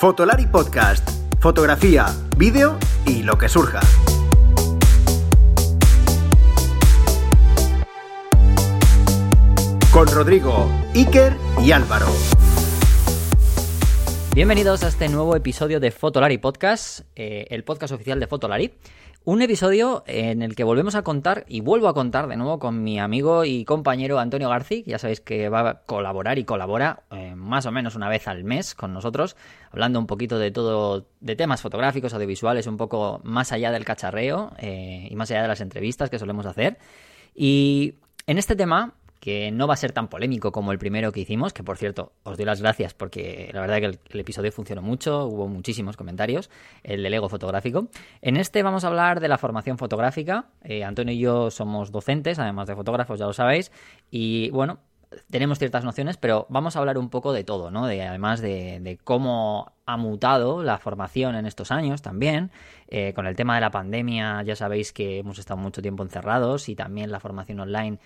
Fotolari Podcast. Fotografía, vídeo y lo que surja. Con Rodrigo, Iker y Álvaro. Bienvenidos a este nuevo episodio de Fotolari Podcast, eh, el podcast oficial de Fotolari. Un episodio en el que volvemos a contar, y vuelvo a contar de nuevo con mi amigo y compañero Antonio García, ya sabéis que va a colaborar y colabora eh, más o menos una vez al mes con nosotros, hablando un poquito de todo, de temas fotográficos, audiovisuales, un poco más allá del cacharreo eh, y más allá de las entrevistas que solemos hacer. Y en este tema que no va a ser tan polémico como el primero que hicimos, que por cierto, os doy las gracias porque la verdad que el, episodio funcionó mucho, hubo muchísimos comentarios, el del ego fotográfico. En este vamos a hablar de la formación fotográfica. Eh, Antonio y yo somos docentes, además de fotógrafos, ya lo sabéis, y bueno, tenemos ciertas nociones, pero vamos a hablar un poco de todo, ¿no? De, además de, cómo ha mutado la formación en estos años también. Eh, con el tema de la pandemia, ya sabéis que hemos estado mucho tiempo encerrados y también la formación online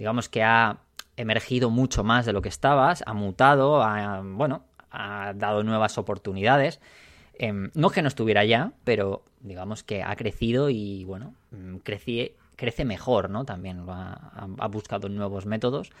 digamos que ha emergido mucho más de lo que estabas, ha mutado, ha, bueno, ha dado nuevas oportunidades. Em, no que no estuviera ya, pero digamos que ha crecido y bueno, mm, crece mejor, ¿no? También ha, buscado nuevos métodos.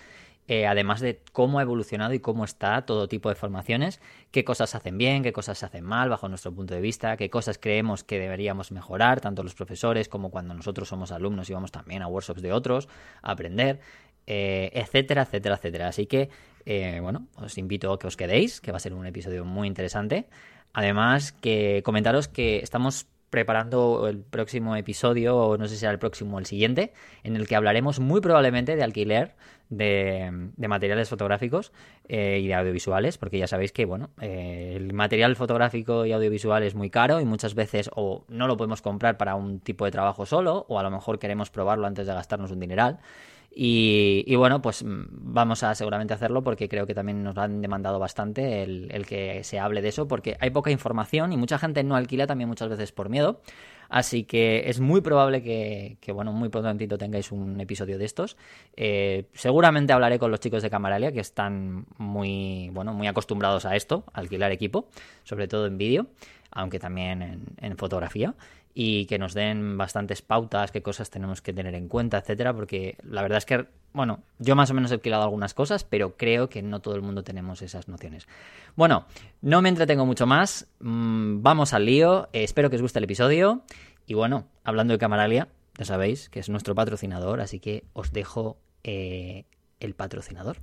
Eh, además de cómo ha evolucionado y cómo está todo tipo de formaciones, qué cosas hacen bien, qué cosas se hacen mal bajo nuestro punto de vista, qué cosas creemos que deberíamos mejorar, tanto los profesores como cuando nosotros somos alumnos y vamos también a workshops de otros a aprender, eh, etcétera, etcétera, etcétera. Así que, eh, bueno, os invito a que os quedéis, que va a ser un episodio muy interesante. Además, que comentaros que estamos preparando el próximo episodio, o no sé si será el próximo o el siguiente, en el que hablaremos muy probablemente de alquiler de, materiales fotográficos eh, y de audiovisuales, porque ya sabéis que, bueno, eh, el material fotográfico y audiovisual es muy caro y muchas veces o no lo podemos comprar para un tipo de trabajo solo, o a lo mejor queremos probarlo antes de gastarnos un dineral. Y, bueno, pues mm, vamos a seguramente hacerlo porque creo que también nos han demandado bastante el, que se hable de eso, porque hay poca información y mucha gente no alquila también muchas veces por miedo. Así que es muy probable que, bueno, muy prontito tengáis un episodio de estos. Eh, seguramente hablaré con los chicos de Camaralia que están muy, bueno, muy acostumbrados a esto, alquilar equipo, sobre todo en vídeo, aunque también en fotografía y que nos den bastantes pautas, qué cosas tenemos que tener en cuenta, etcétera, porque la verdad es que, bueno, yo más o menos he alquilado algunas cosas, pero creo que no todo el mundo tenemos esas nociones. Bueno, no me entretengo mucho más, mm, vamos al lío, eh, espero que os guste el episodio y bueno, hablando de Camaralia, ya sabéis que es nuestro patrocinador, así que os dejo eh, el patrocinador.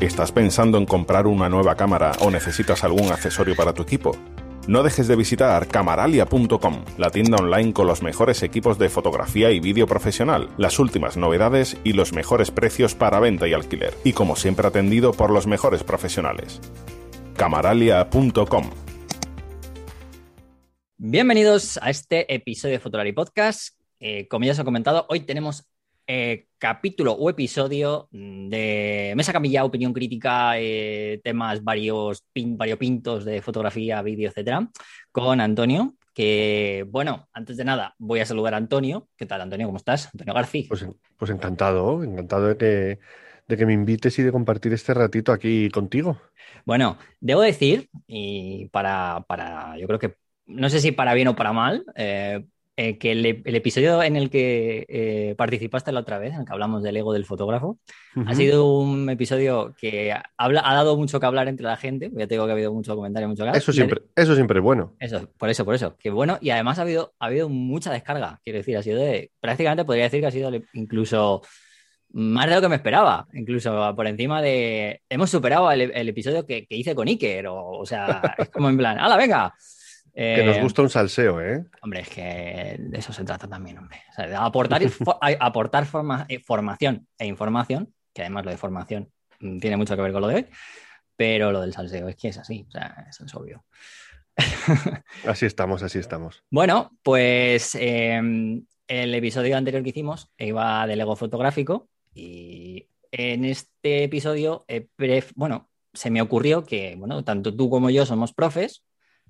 ¿Estás pensando en comprar una nueva cámara o necesitas algún accesorio para tu equipo? No dejes de visitar camaralia.com, la tienda online con los mejores equipos de fotografía y vídeo profesional, las últimas novedades y los mejores precios para venta y alquiler, y como siempre atendido por los mejores profesionales. camaralia.com Bienvenidos a este episodio de Fotolari Podcast. Eh, como ya os he comentado, hoy tenemos eh, capítulo o episodio de Mesa Camilla, opinión crítica, eh, temas varios variopintos de fotografía, vídeo, etcétera, con Antonio. Que bueno, antes de nada, voy a saludar a Antonio. ¿Qué tal, Antonio? ¿Cómo estás? Antonio García. Pues, pues, encantado, encantado de que, de que me invites y de compartir este ratito aquí contigo. Bueno, debo decir, y para, para yo creo que no sé si para bien o para mal, eh, eh, que el, episodio en el que eh, participaste la otra vez, en el que hablamos del ego del fotógrafo, ha sido un episodio que habla, ha dado mucho que hablar entre la gente. Ya te digo que ha habido mucho comentario, mucho Eso siempre, eso siempre es bueno. Eso, por eso, por eso. Que bueno, y además ha habido, ha habido mucha descarga. Quiero decir, ha sido de. Prácticamente podría decir que ha sido incluso más de lo que me esperaba, incluso por encima de. Hemos superado el, episodio que, hice con Iker, o, o sea, es como en plan, ¡hala, venga! Que nos eh, gusta un salseo, ¿eh? Hombre, es que de eso se trata también, hombre. O sea, de aportar, aportar eh, formación e información, que además lo de formación mm, tiene mucho que ver con lo de hoy, pero lo del salseo es que es así, o sea, eso es obvio. así estamos, así estamos. Bueno, pues em, el episodio anterior que hicimos iba del ego fotográfico y en este episodio, bueno, se me ocurrió que, bueno, tanto tú como yo somos profes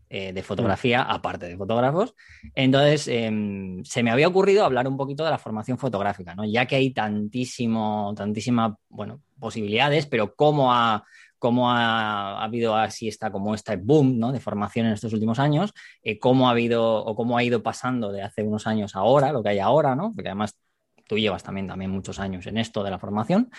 eh, de fotografía, aparte de fotógrafos. Entonces, em, se me había ocurrido hablar un poquito de la formación fotográfica, ¿no? Ya que hay tantísimo, tantísimas, bueno, posibilidades, pero cómo ha, cómo ha, habido así esta, como este boom ¿no? de formación en estos últimos años, eh, cómo ha habido o cómo ha ido pasando de hace unos años a ahora, lo que hay ahora, ¿no? Porque además tú llevas también, también muchos años en esto de la formación.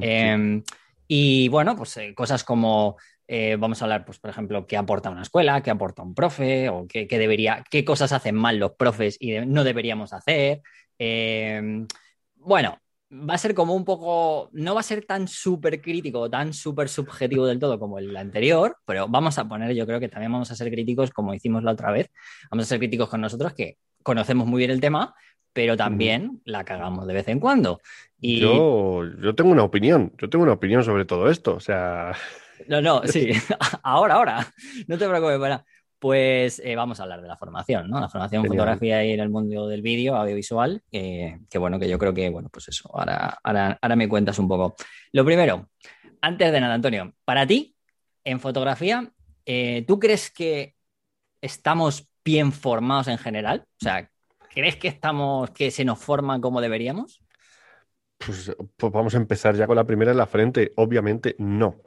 Em, y bueno, pues eh, cosas como eh, vamos a hablar, pues, por ejemplo, qué aporta una escuela, qué aporta un profe, o qué, debería, qué cosas hacen mal los profes y no deberíamos hacer. Em, bueno, va a ser como un poco, no va a ser tan súper crítico, tan súper subjetivo del todo como el anterior, pero vamos a poner, yo creo que también vamos a ser críticos como hicimos la otra vez, vamos a ser críticos con nosotros que conocemos muy bien el tema, pero también la cagamos de vez en cuando. Y... Yo, yo tengo una opinión, yo tengo una opinión sobre todo esto, o sea... No, no, sí, ahora, ahora, no te preocupes, para. Pues eh, vamos a hablar de la formación, ¿no? La formación en fotografía y en el mundo del vídeo, audiovisual, que bueno, que yo creo que, bueno, pues eso, ahora, ahora, me cuentas un poco. Lo primero, antes de nada, Antonio, para ti, en fotografía, eh, ¿tú crees que estamos bien formados en general? O sea, ¿crees que estamos, que se nos forman como deberíamos? Pues, pues vamos a empezar ya con la primera en la frente. Obviamente, no.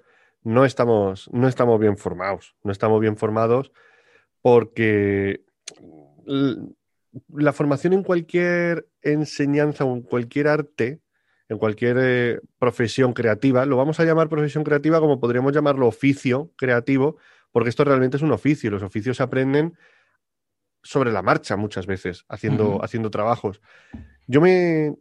No estamos, no estamos bien formados. No estamos bien formados porque la formación en cualquier enseñanza o en cualquier arte, en cualquier eh, profesión creativa, lo vamos a llamar profesión creativa como podríamos llamarlo oficio creativo, porque esto realmente es un oficio. Los oficios se aprenden sobre la marcha muchas veces, haciendo, haciendo trabajos. Yo me.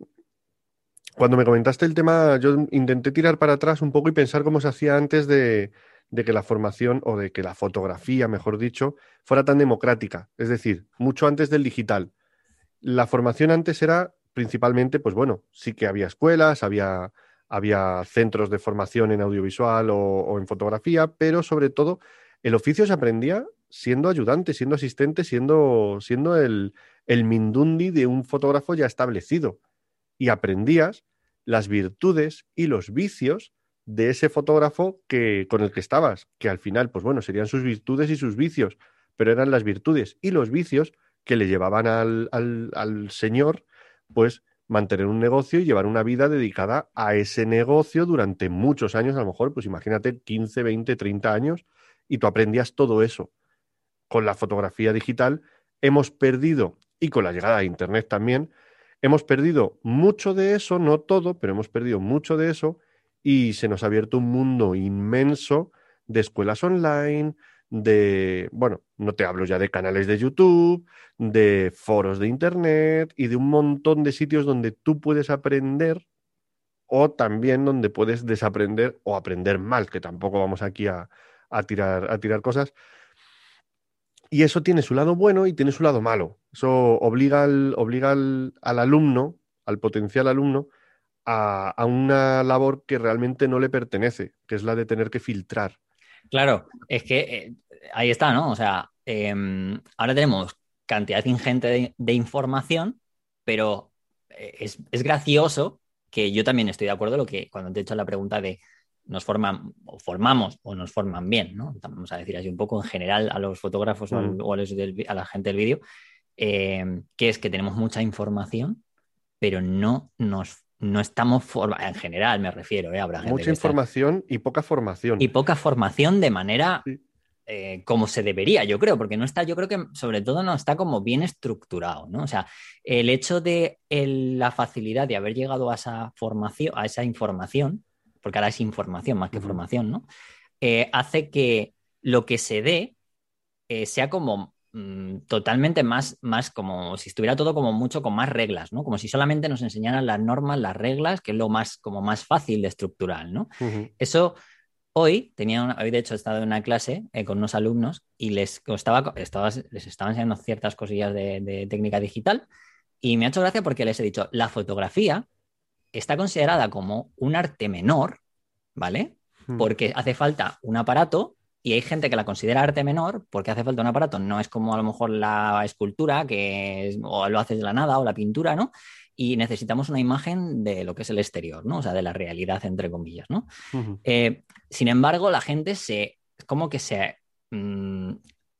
Cuando me comentaste el tema, yo intenté tirar para atrás un poco y pensar cómo se hacía antes de, que la formación o de que la fotografía, mejor dicho, fuera tan democrática. Es decir, mucho antes del digital. La formación antes era principalmente, pues bueno, sí que había escuelas, había, había centros de formación en audiovisual o, en fotografía, pero sobre todo el oficio se aprendía siendo ayudante, siendo asistente, siendo, siendo el, el mindundi de un fotógrafo ya establecido. Y aprendías las virtudes y los vicios de ese fotógrafo que, con el que estabas, que al final, pues bueno, serían sus virtudes y sus vicios, pero eran las virtudes y los vicios que le llevaban al, al, señor, pues mantener un negocio y llevar una vida dedicada a ese negocio durante muchos años, a lo mejor, pues imagínate 15, 20, 30 años, y tú aprendías todo eso. Con la fotografía digital hemos perdido, y con la llegada a Internet también, hemos perdido mucho de eso, no todo, pero hemos perdido mucho de eso y se nos ha abierto un mundo inmenso de escuelas online, de, bueno, no te hablo ya de canales de YouTube, de foros de Internet y de un montón de sitios donde tú puedes aprender o también donde puedes desaprender o aprender mal, que tampoco vamos aquí a, tirar, a tirar cosas. Y eso tiene su lado bueno y tiene su lado malo. Eso obliga al, obliga al alumno, al potencial alumno, a, una labor que realmente no le pertenece, que es la de tener que filtrar. Claro, es que eh, ahí está, ¿no? O sea, em, ahora tenemos cantidad ingente de, información, pero eh, es, gracioso que yo también estoy de acuerdo lo que cuando te he hecho la pregunta de nos forman o formamos o nos forman bien, ¿no? Vamos a decir así un poco en general a los fotógrafos o, mm. a, la gente del vídeo, em, que es que tenemos mucha información, pero no nos no estamos en general me refiero, ¿eh? Habrá Mucha información y poca formación. Y poca formación de manera eh, como se debería, yo creo, porque no está, yo creo que sobre todo no está como bien estructurado, ¿no? O sea, el hecho de la facilidad de haber llegado a esa formación, a esa información, porque ahora es información más que formación, ¿no? Eh, hace que lo que se dé eh, sea como Mm, totalmente más, más como si estuviera todo como mucho con más reglas, ¿no? Como si solamente nos enseñaran las normas, las reglas, que es lo más, como más fácil de estructural, ¿no? Eso hoy tenía, hoy de hecho he estado en una clase eh, con unos alumnos y les estaba, estaba, les estaba enseñando ciertas cosillas de, técnica digital y me ha hecho gracia porque les he dicho, la fotografía está considerada como un arte menor, ¿vale? Porque hace falta un aparato y hay gente que la considera arte menor porque hace falta un aparato. No es como a lo mejor la escultura, que o lo haces de la nada, o la pintura, ¿no? Y necesitamos una imagen de lo que es el exterior, ¿no? O sea, de la realidad, entre comillas, ¿no? Eh, sin embargo, la gente se, como que se, mm,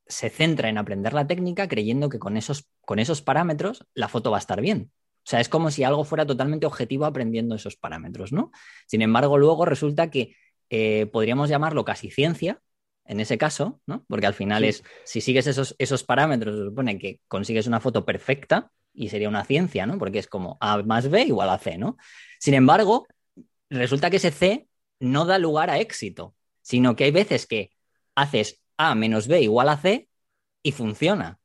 se centra en aprender la técnica creyendo que con esos, con esos parámetros la foto va a estar bien. O sea, es como si algo fuera totalmente objetivo aprendiendo esos parámetros, ¿no? Sin embargo, luego resulta que eh, podríamos llamarlo casi ciencia, en ese caso, ¿no? Porque al final Sí. es, si sigues esos, esos parámetros, se supone que consigues una foto perfecta y sería una ciencia, ¿no? Porque es como A más B igual a C, ¿no? Sin embargo, resulta que ese C no da lugar a éxito, sino que hay veces que haces A menos B igual a C y funciona.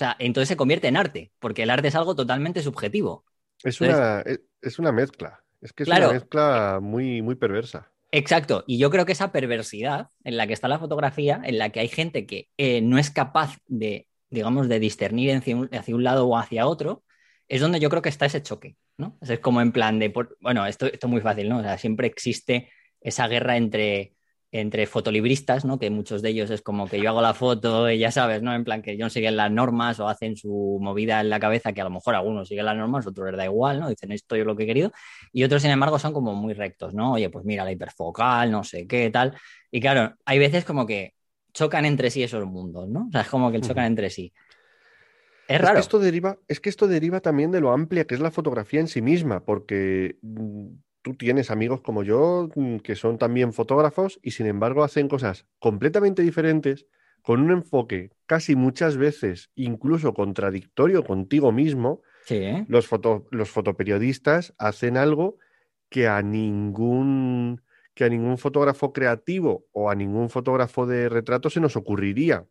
O sea, entonces se convierte en arte, porque el arte es algo totalmente subjetivo. Es Entonces- una, es, es una mezcla. Es que es Claro. una mezcla muy, muy perversa. Exacto, y yo creo que esa perversidad en la que está la fotografía, en la que hay gente que eh, no es capaz de, digamos, de discernir hacia un, hacia un lado o hacia otro, es donde yo creo que está ese choque, ¿no? Es como en plan de, por- bueno, esto, esto es muy fácil, ¿no? O sea, siempre existe esa guerra entre, entre fotolibristas, ¿no? Que muchos de ellos es como que yo hago la foto y ya sabes, ¿no? En plan que ellos siguen las normas o hacen su movida en la cabeza, que a lo mejor algunos siguen las normas, otros les da igual, ¿no? Dicen esto es lo que he querido. Y otros, sin embargo, son como muy rectos, ¿no? Oye, pues mira, la hiperfocal, no sé qué, tal. Y claro, hay veces como que chocan entre sí esos mundos, ¿no? O sea, es como que chocan entre sí. Es Es raro. que esto deriva, es que esto deriva también de lo amplia que es la fotografía en sí misma, porque mm, tú tienes amigos como yo mm, que son también fotógrafos y sin embargo hacen cosas completamente diferentes, con un enfoque casi muchas veces incluso contradictorio contigo mismo. Sí, ¿eh? Los foto- los fotoperiodistas hacen algo que a ningún que a ningún fotógrafo creativo o a ningún fotógrafo de retrato se nos ocurriría.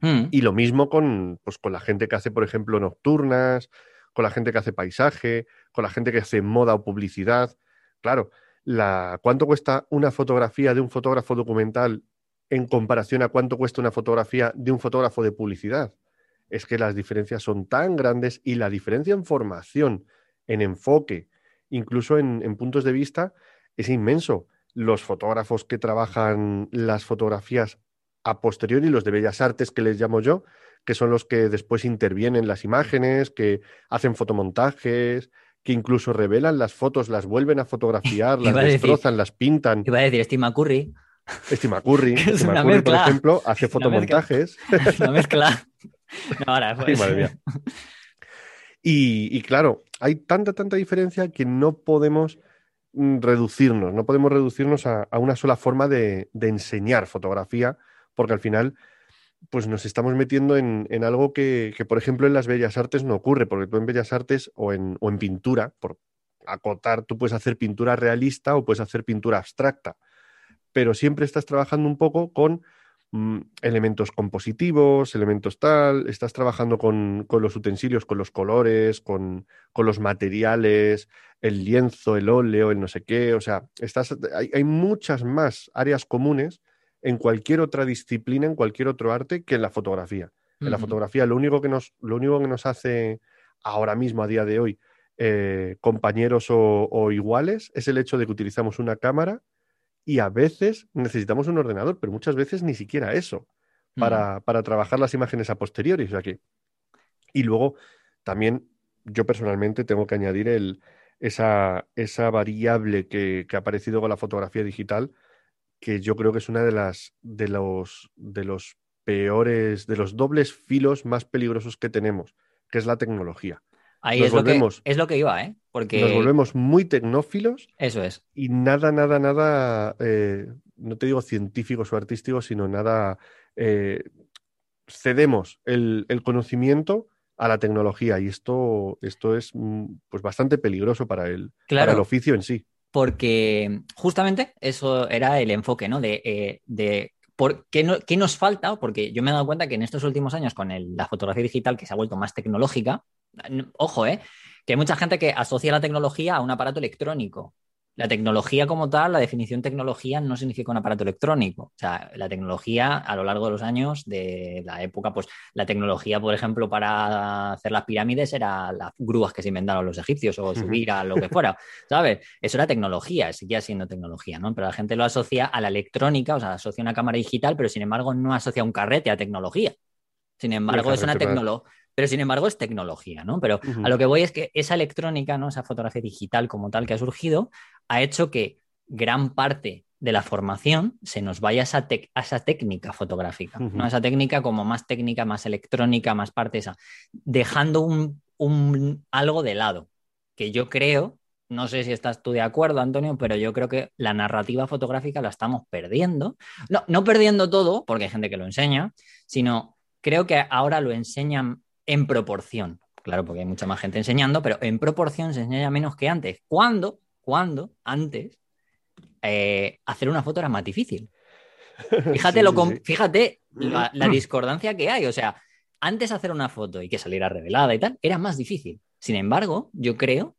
Mm. Y lo mismo con, pues, con la gente que hace, por ejemplo, nocturnas, con la gente que hace paisaje, con la gente que hace moda o publicidad. Claro, la, ¿cuánto cuesta una fotografía de un fotógrafo documental en comparación a cuánto cuesta una fotografía de un fotógrafo de publicidad? Es que las diferencias son tan grandes y la diferencia en formación, en enfoque, incluso en, en puntos de vista, es inmenso. Los fotógrafos que trabajan las fotografías a posteriori, los de Bellas Artes que les llamo yo, que son los que después intervienen las imágenes, que hacen fotomontajes, que incluso revelan las fotos, las vuelven a fotografiar, las a decir- destrozan, las pintan. Iba a decir Steve McCurry, Steve McCurry, es una McCurry, por ejemplo, hace Es una mezcla. fotomontajes. la mezcla. No, ahora, pues. Ay, madre mía. Y, y claro, hay tanta, tanta diferencia que no podemos mm, reducirnos, no podemos reducirnos a, a una sola forma de, de enseñar fotografía, porque al final pues nos estamos metiendo en, en algo que, que, por ejemplo, en las bellas artes no ocurre, porque tú en bellas artes o en, o en pintura, por acotar, tú puedes hacer pintura realista o puedes hacer pintura abstracta, pero siempre estás trabajando un poco con mm, elementos compositivos, elementos tal, estás trabajando con, con los utensilios, con los colores, con, con, los materiales, el lienzo, el óleo, el no sé qué, o sea, estás, hay, hay muchas más áreas comunes en cualquier otra disciplina, en cualquier otro arte que en la fotografía. En la fotografía lo único que nos, lo único que nos hace ahora mismo, a día de hoy, eh, compañeros o, o, iguales, es el hecho de que utilizamos una cámara y a veces necesitamos un ordenador, pero muchas veces ni siquiera eso para, para trabajar las imágenes a posteriori. O sea que... Y luego también yo personalmente tengo que añadir el, esa, esa variable que, que ha aparecido con la fotografía digital, que yo creo que es una de las de los de los peores, de los dobles filos más peligrosos que tenemos, que es la tecnología. Ahí nos es, volvemos, lo que, es lo que iba, ¿eh? Porque nos volvemos muy tecnófilos. Eso es. Y nada, nada, nada, eh, no te digo científicos o artísticos, sino nada, eh, cedemos el, el, conocimiento a la tecnología y esto, esto es pues bastante peligroso para el, claro. para el oficio en sí porque justamente eso era el enfoque, ¿no? De, eh, de por qué, no, qué, nos falta, porque yo me he dado cuenta que en estos últimos años con el, la fotografía digital que se ha vuelto más tecnológica, ojo, ¿eh? Que hay mucha gente que asocia la tecnología a un aparato electrónico. La tecnología como tal, la definición tecnología no significa un aparato electrónico. O sea, la tecnología a lo largo de los años de la época, pues la tecnología, por ejemplo, para hacer las pirámides era las grúas que se inventaron los egipcios o subir a lo que fuera, ¿sabes? Eso era tecnología, seguía siendo tecnología, ¿no? Pero la gente lo asocia a la electrónica, o sea, asocia una cámara digital, pero sin embargo no asocia un carrete a tecnología. Sin embargo, es una tecnología pero sin embargo es tecnología, ¿no? Pero uh -huh. a lo que voy es que esa electrónica, ¿no? Esa fotografía digital como tal que ha surgido, ha hecho que gran parte de la formación se nos vaya a esa, a esa técnica fotográfica, uh -huh. ¿no? Esa técnica como más técnica, más electrónica, más parte esa, dejando un, un, algo de lado, que yo creo, no sé si estás tú de acuerdo, Antonio, pero yo creo que la narrativa fotográfica la estamos perdiendo. No, no perdiendo todo, porque hay gente que lo enseña, sino creo que ahora lo enseñan en proporción. Claro, porque hay mucha más gente enseñando, pero en proporción se enseña menos que antes. ¿Cuándo? ¿Cuándo? Antes, eh, hacer una foto era más difícil. Fíjate, Sí, lo sí, com- sí. fíjate la, la discordancia que hay. O sea, antes hacer una foto y que saliera revelada y tal, era más difícil. Sin embargo, yo creo,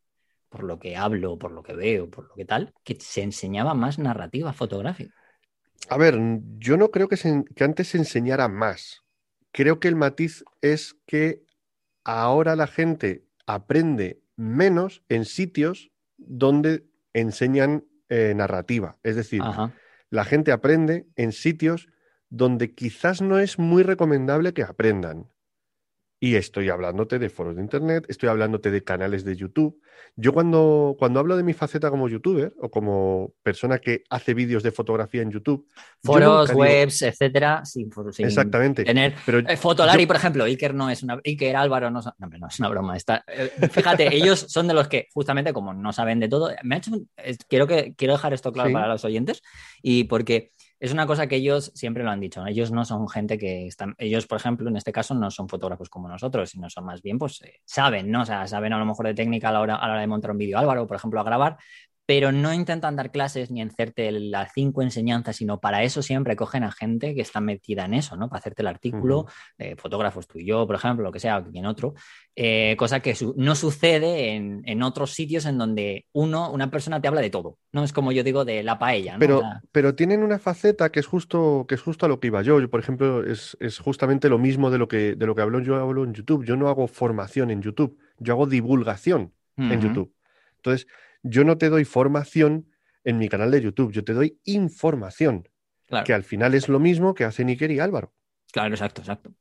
por lo que hablo, por lo que veo, por lo que tal, que se enseñaba más narrativa fotográfica. A ver, yo no creo que, se- que antes se enseñara más. Creo que el matiz es que ahora la gente aprende menos en sitios donde enseñan eh, narrativa. Es decir, Ajá. la gente aprende en sitios donde quizás no es muy recomendable que aprendan. Y estoy hablándote de foros de internet, estoy hablándote de canales de YouTube. Yo cuando, cuando hablo de mi faceta como youtuber o como persona que hace vídeos de fotografía en YouTube, yo Foros, nunca digo- webs, etcétera, sin, sin Exactamente. tener Pero Eh, Fotolari, yo- por ejemplo, Iker no es una. Iker Álvaro no, no, no es una broma. Está, eh, fíjate, ellos son de los que, justamente, como no saben de todo, me ha hecho. quiero, que, quiero dejar esto claro Sí. para los oyentes, y porque es una cosa que ellos siempre lo han dicho. Ellos no son gente que están. Ellos, por ejemplo, en este caso, no son fotógrafos como nosotros, sino son más bien, pues, eh, saben, ¿no? O sea, saben a lo mejor de técnica a la hora, a la hora de montar un vídeo Álvaro, por ejemplo, a grabar, pero no intentan dar clases ni hacerte las cinco enseñanzas, sino para eso siempre cogen a gente que está metida en eso, ¿no? Para hacerte el artículo, eh, fotógrafos tú y yo, por ejemplo, lo que sea, o quien otro, eh, cosa que su- no sucede en, en otros sitios en donde uno, una persona te habla de todo, ¿no? Es como yo digo de la paella, ¿no? Pero, pero tienen una faceta que es justo, que es justo a lo que iba yo. Yo, por ejemplo, es, es justamente lo mismo de lo que, de lo que hablo yo hablo en YouTube. Yo no hago formación en YouTube, yo hago divulgación en YouTube. Entonces, yo no te doy formación en mi canal de YouTube, yo te doy información, Claro, que al final es lo mismo que hacen Iker y Álvaro. claro, exacto, exacto.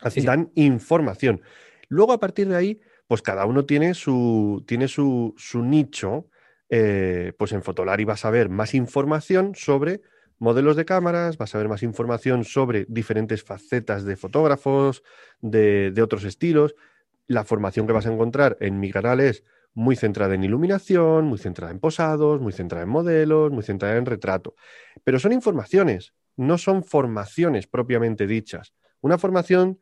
Así Sí, sí. dan información. Luego, a partir de ahí, pues cada uno tiene su, tiene su, su nicho. Eh, pues en Fotolari vas a ver más información sobre modelos de cámaras, vas a ver más información sobre diferentes facetas de fotógrafos, de, de otros estilos. La formación que vas a encontrar en mi canal es muy centrada en iluminación, muy centrada en posados, muy centrada en modelos, muy centrada en retrato. Pero son informaciones, no son formaciones propiamente dichas. Una formación,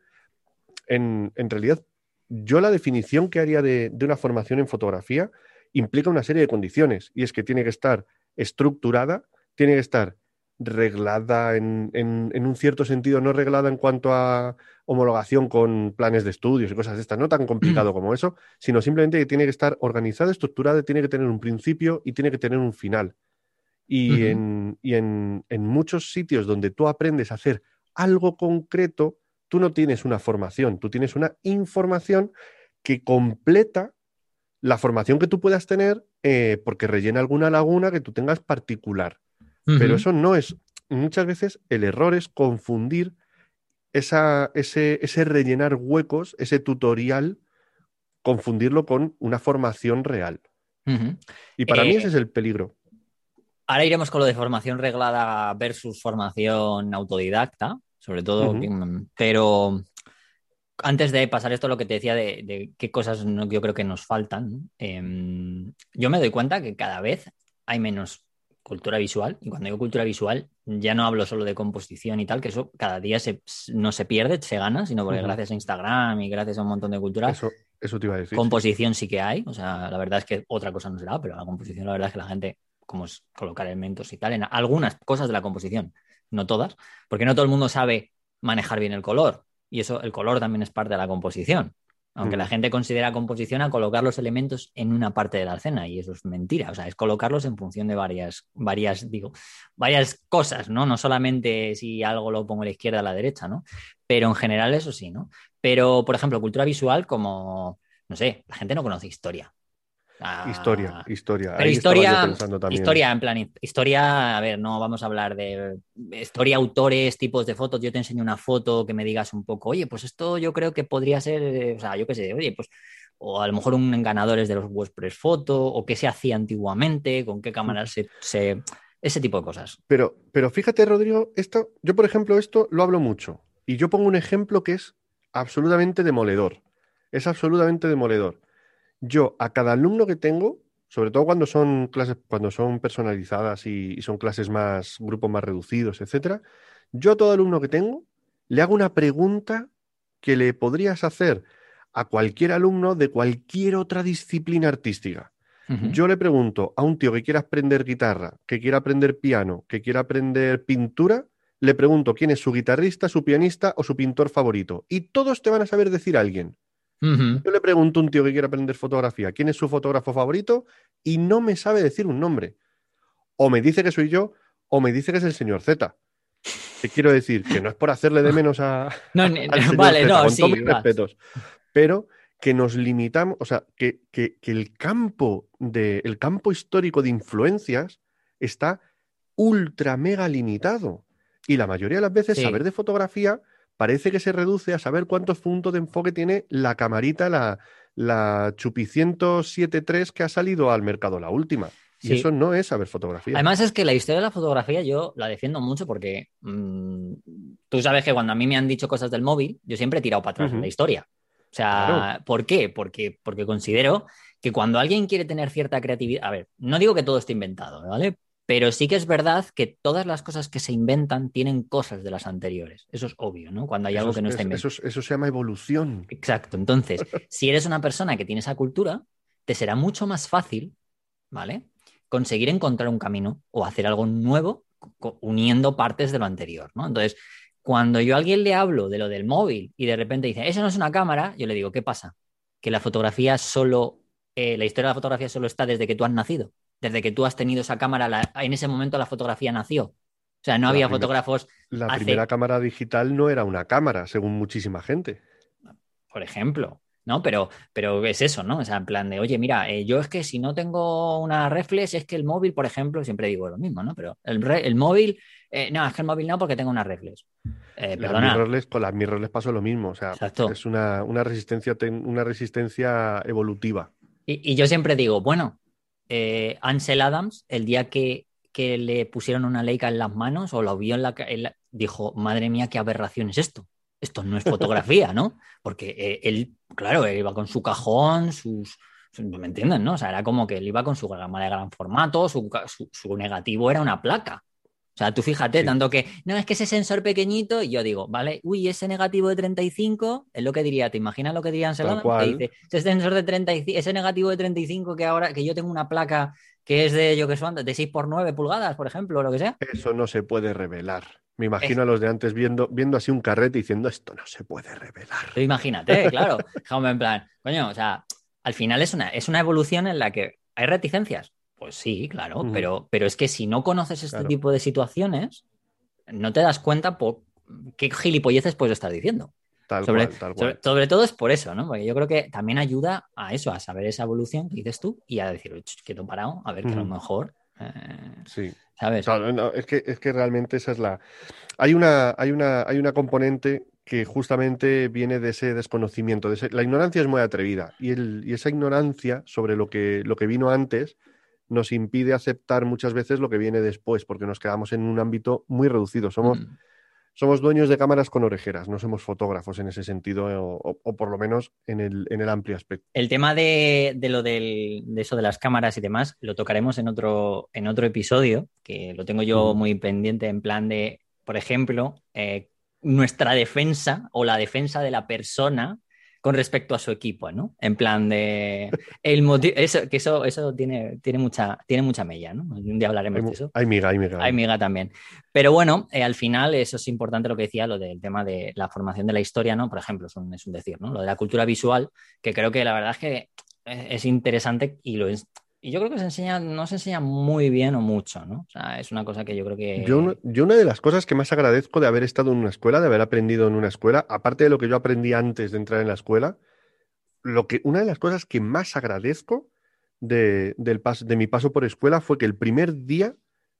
en, en realidad, yo la definición que haría de, de una formación en fotografía implica una serie de condiciones y es que tiene que estar estructurada, tiene que estar reglada en, en- en un cierto sentido, no reglada en cuanto a homologación con planes de estudios y cosas de estas, no tan complicado como eso, sino simplemente que tiene que estar organizada, estructurada, tiene que tener un principio y tiene que tener un final. Y, en, y en- en muchos sitios donde tú aprendes a hacer algo concreto, tú no tienes una formación, tú tienes una información que completa la formación que tú puedas tener eh, porque rellena alguna laguna que tú tengas particular. Pero eso no es, muchas veces el error es confundir esa, ese, ese rellenar huecos, ese tutorial, confundirlo con una formación real. Y para mí Eh, ese es el peligro. Ahora iremos con lo de formación reglada versus formación autodidacta, sobre todo, mm, pero antes de pasar esto, lo que te decía de, de qué cosas no- yo creo que nos faltan. Em, yo me doy cuenta que cada vez hay menos cultura visual, y cuando digo cultura visual, ya no hablo solo de composición y tal, que eso cada día se- no se pierde, se gana, sino porque gracias a Instagram y gracias a un montón de cultura, Eso, eso te iba a decir. Composición sí que hay, o sea, la verdad es que otra cosa no será, pero la composición, la verdad es que la gente, como es colocar elementos y tal, en algunas cosas de la composición, no todas, porque no todo el mundo sabe manejar bien el color, y eso, el color también es parte de la composición. Aunque Mm. la gente considera composición a colocar los elementos en una parte de la escena, y eso es mentira, o sea, es colocarlos en función de varias, varias, digo, varias cosas, ¿no? No solamente si algo lo pongo a la izquierda o a la derecha, ¿no? Pero en general eso sí, ¿no? Pero, por ejemplo, cultura visual como, no sé, la gente no conoce historia. Ah, Historia, historia. Pero Ahí historia, pensando también. historia, en plan, historia, a ver, no vamos a hablar de historia, autores, tipos de fotos. Yo te enseño una foto que me digas un poco, oye, pues esto yo creo que podría ser, eh, o sea, yo qué sé, oye, pues, o a lo mejor un ganadores de los WordPress Photo, o qué se hacía antiguamente, con qué cámaras se, se- ese tipo de cosas. Pero, pero fíjate, Rodrigo, esto, yo por ejemplo, esto lo hablo mucho. Y yo pongo un ejemplo que es absolutamente demoledor. Es absolutamente demoledor. Yo, a cada alumno que tengo, sobre todo cuando son clases, cuando son personalizadas y, y son clases más, grupos más reducidos, etcétera, yo a todo alumno que tengo le hago una pregunta que le podrías hacer a cualquier alumno de cualquier otra disciplina artística. Yo le pregunto a un tío que quiera aprender guitarra, que quiera aprender piano, que quiera aprender pintura, le pregunto quién es su guitarrista, su pianista o su pintor favorito. Y todos te van a saber decir a alguien. Yo le pregunto a un tío que quiere aprender fotografía, quién es su fotógrafo favorito y no me sabe decir un nombre. O me dice que soy yo o me dice que es el señor Z. Te quiero decir que no es por hacerle de menos a, No, al señor vale, Z, no, con sí. todos mis vas. respetos. Pero que nos limitamos, o sea, que, que- que el campo de, el campo histórico de influencias está ultra mega limitado. Y la mayoría de las veces Sí. saber de fotografía parece que se reduce a saber cuántos puntos de enfoque tiene la camarita, la, la Chupi 107.3 que ha salido al mercado, la última. Y Sí. eso no es saber fotografía. Además es que la historia de la fotografía yo la defiendo mucho porque mm, tú sabes que cuando a mí me han dicho cosas del móvil, yo siempre he tirado para atrás en la historia. O sea, Claro. ¿por qué? Porque, porque considero que cuando alguien quiere tener cierta creatividad, a ver, no digo que todo esté inventado, ¿vale? Pero sí que es verdad que todas las cosas que se inventan tienen cosas de las anteriores. Eso es obvio, ¿no? Cuando hay Eso algo que no está es- inventado. eso, es- eso se llama evolución. Exacto. Entonces, si eres una persona que tiene esa cultura, te será mucho más fácil, ¿vale? Conseguir encontrar un camino o hacer algo nuevo uniendo partes de lo anterior, ¿no? Entonces, cuando yo a alguien le hablo de lo del móvil y de repente dice, eso no es una cámara, yo le digo, ¿qué pasa? Que la fotografía solo, eh, la historia de la fotografía solo está desde que tú has nacido, desde que tú has tenido esa cámara, la- en ese momento la fotografía nació. O sea, no La había fotógrafos La Hace- primera cámara digital no era una cámara, según muchísima gente. por ejemplo, ¿no? Pero, pero es eso, ¿no? O sea, en plan de, oye, mira, eh, yo es que si no tengo una reflex, es que el móvil, por ejemplo, siempre digo lo mismo, ¿no? Pero el, re- el móvil, eh, no, es que el móvil no porque tengo una reflex. Eh, Las perdona. mirrorless, con las mirrorless pasó lo mismo. O sea, Exacto. es una, una resistencia, ten- una resistencia evolutiva. Y, y yo siempre digo, bueno, eh, Ansel Adams, el día que, que le pusieron una Leica en las manos o lo vio en la, en la- dijo, madre mía, qué aberración es esto. Esto no es fotografía, ¿no? Porque eh, él, claro, él iba con su cajón, sus... su- ¿Me entienden, no? O sea, era como que él iba con su cámara de gran formato, su- su negativo era una placa. O sea, tú fíjate, Sí. tanto que, no, es que ese sensor pequeñito, y yo digo, vale, uy, ese negativo de 35, es lo que diría, ¿te imaginas lo que diría Ansel Tal Adams? cual. Que dice, ese sensor de 35, ese negativo de 35 que ahora, que yo tengo una placa que es de, yo que sé, de 6 por 9 pulgadas, por ejemplo, o lo que sea. Eso no se puede revelar. Me imagino Es- a los de antes viendo, viendo así un carrete diciendo esto no se puede revelar. Tú imagínate, claro. En plan, coño, o sea, al final es una, es una evolución en la que hay reticencias. Pues sí, claro, pero, pero es que si no conoces este Claro. tipo de situaciones, no te das cuenta por qué gilipolleces puedes estar diciendo. Tal Sobre, cual, tal sobre, cual. sobre todo es por eso, ¿no? Porque yo creo que también ayuda a eso, a saber esa evolución que dices tú y a decir, "Ch, quieto parado, a ver que a lo mejor, eh, Sí. ¿sabes? Claro, no, es que, es que realmente esa es la. Hay una, hay una, hay una componente que justamente viene de ese desconocimiento. De ese- La ignorancia es muy atrevida y, el, y esa ignorancia sobre lo que, lo que vino antes nos impide aceptar muchas veces lo que viene después, porque nos quedamos en un ámbito muy reducido. Somos, Mm. somos dueños de cámaras con orejeras, no somos fotógrafos en ese sentido, o, o- o por lo menos en el, en el amplio aspecto. El tema de, de lo del, de eso de las cámaras y demás lo tocaremos en otro, en otro episodio, que lo tengo yo Ujú. muy pendiente en plan de, por ejemplo, eh, nuestra defensa o la defensa de la persona con respecto a su equipo, ¿no? En plan de el motivo, eso, que eso, eso tiene, tiene mucha, tiene mucha mella, ¿no? Un día hablaremos Hay, de eso. hay miga, hay miga. Hay miga también. Pero bueno, eh, al final eso es importante lo que decía, lo del tema de la formación de la historia, ¿no? Por ejemplo, es un, es un decir, ¿no? Lo de la cultura visual, que creo que la verdad es que es interesante y lo es. Y yo creo que se enseña, no se enseña muy bien o mucho, ¿no? O sea, es una cosa que yo creo que. Yo, yo una de las cosas que más agradezco de haber estado en una escuela, de haber aprendido en una escuela, aparte de lo que yo aprendí antes de entrar en la escuela, lo que, una de las cosas que más agradezco de, del pas- de mi paso por escuela fue que el primer día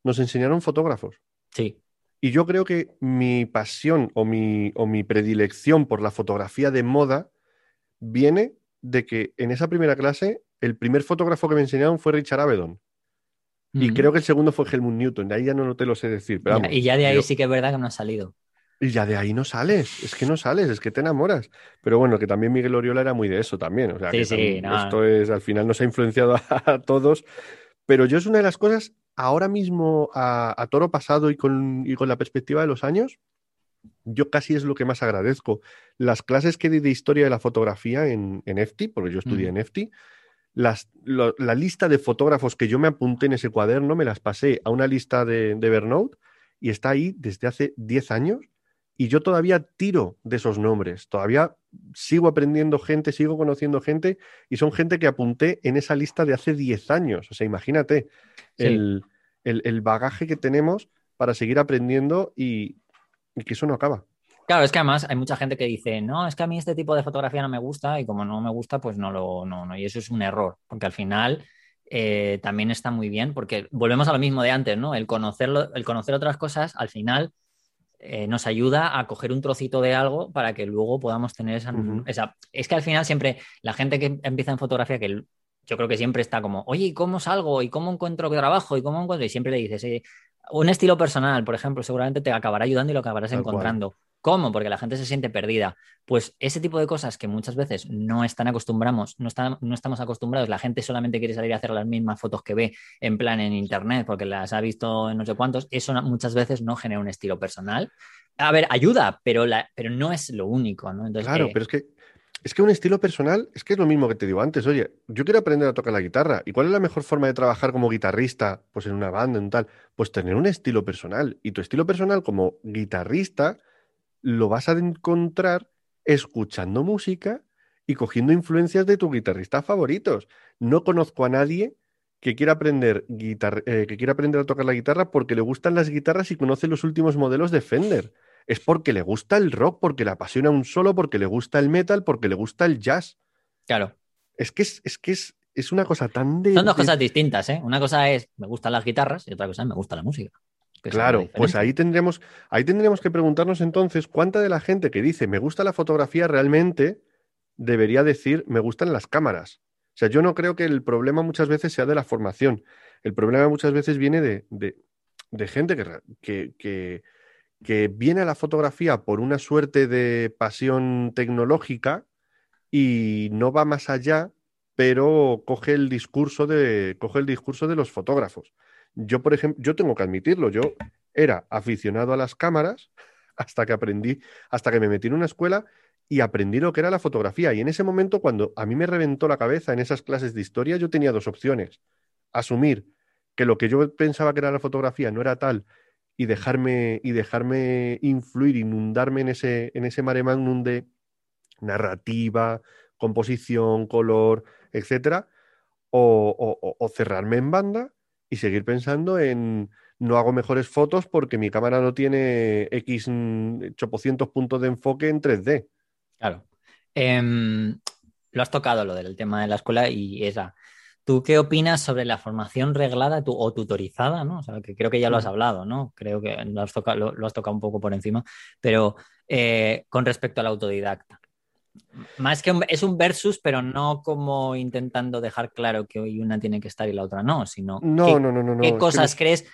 nos enseñaron fotógrafos. Sí. Y yo creo que mi pasión o mi, o mi predilección por la fotografía de moda viene de que en esa primera clase el primer fotógrafo que me enseñaron fue Richard Avedon. Y Mm. creo que el segundo fue Helmut Newton. De ahí ya no te lo sé decir. Pero Ya- vamos, y ya de ahí yo- sí que es verdad que no ha salido. Y ya de ahí no sales, es que no sales, es que te enamoras. Pero bueno, que también Miguel Oriola era muy de eso también. O sea, Sí, que sí, no. esto es, al final nos ha influenciado a, todos. Pero yo es una de las cosas, ahora mismo, a, a toro pasado y con, y con la perspectiva de los años, yo casi es lo que más agradezco. Las clases que di de historia de la fotografía en, en EFTI, porque yo estudié Ujú. en EFTI, las, lo- la lista de fotógrafos que yo me apunté en ese cuaderno, me las pasé a una lista de, de Evernote y está ahí desde hace 10 años y yo todavía tiro de esos nombres, todavía sigo aprendiendo gente, sigo conociendo gente y son gente que apunté en esa lista de hace 10 años. O sea, imagínate Sí. el, el- el bagaje que tenemos para seguir aprendiendo y, y que eso no acaba. Claro, es que además hay mucha gente que dice, no, es que a mí este tipo de fotografía no me gusta y como no me gusta, pues no lo, no, no. Y eso es un error, porque al final eh, también está muy bien, porque volvemos a lo mismo de antes, ¿no? El conocerlo, el conocer otras cosas, al final eh, nos ayuda a coger un trocito de algo para que luego podamos tener esa, Es que al final siempre la gente que empieza en fotografía, que yo creo que siempre está como, oye, ¿y cómo salgo? ¿Y cómo encuentro trabajo? ¿Y cómo encuentro? Y siempre le dices, eh, un estilo personal, por ejemplo, seguramente te acabará ayudando y lo acabarás Tal cual. ¿Cómo? Porque la gente se siente perdida. Pues ese tipo de cosas que muchas veces no están acostumbramos, no, están, no estamos acostumbrados, la gente solamente quiere salir a hacer las mismas fotos que ve en plan en internet porque las ha visto en no sé cuántos, eso muchas veces no genera un estilo personal. A ver, ayuda, pero, la, pero no es lo único, ¿no? Entonces, Claro, eh, pero es que es que un estilo personal es que es lo mismo que te digo antes. Oye, yo quiero aprender a tocar la guitarra. ¿Y cuál es la mejor forma de trabajar como guitarrista? Pues en una banda, en tal. Pues tener un estilo personal. Y tu estilo personal como guitarrista lo vas a encontrar escuchando música y cogiendo influencias de tus guitarristas favoritos. No conozco a nadie que quiera aprender guitar- eh, que quiera aprender a tocar la guitarra porque le gustan las guitarras y conoce los últimos modelos de Fender. Es porque le gusta el rock, porque le apasiona un solo, porque le gusta el metal, porque le gusta el jazz. claro, Es que es, es que es, es una cosa tan de. son dos de- cosas distintas, ¿eh? Una cosa es me gustan las guitarras y otra cosa es me gusta la música. Claro, pues ahí tendremos, ahí tendremos que preguntarnos entonces cuánta de la gente que dice me gusta la fotografía realmente debería decir me gustan las cámaras. O sea, yo no creo que el problema muchas veces sea de la formación. El problema muchas veces viene de, de- de gente que, que, que- que viene a la fotografía por una suerte de pasión tecnológica y no va más allá, pero coge el discurso de, coge el discurso de los fotógrafos. Yo, por ejemplo, yo tengo que admitirlo, yo era aficionado a las cámaras hasta que aprendí, hasta que me metí en una escuela y aprendí lo que era la fotografía. Y en ese momento, cuando a mí me reventó la cabeza en esas clases de historia, yo tenía dos opciones. Asumir que lo que yo pensaba que era la fotografía no era tal y dejarme, y dejarme influir, inundarme en ese, en ese mare magnum de narrativa, composición, color, etcétera, o, o- cerrarme en banda y seguir pensando en no hago mejores fotos porque mi cámara no tiene X mm, chopocientos puntos de enfoque en 3D. Claro. Em, lo has tocado lo del tema de la escuela y esa. ¿Tú qué opinas sobre la formación reglada tu- o tutorizada? ¿no? O sea, que creo que ya lo has Mm. hablado, ¿no? Creo que lo has tocado, lo, lo has tocado un poco por encima, pero eh, con respecto al autodidacta. Más que un- es un versus, pero no como intentando dejar claro que hoy una tiene que estar y la otra no, sino No, qué, no, no, no. no, qué que cosas crees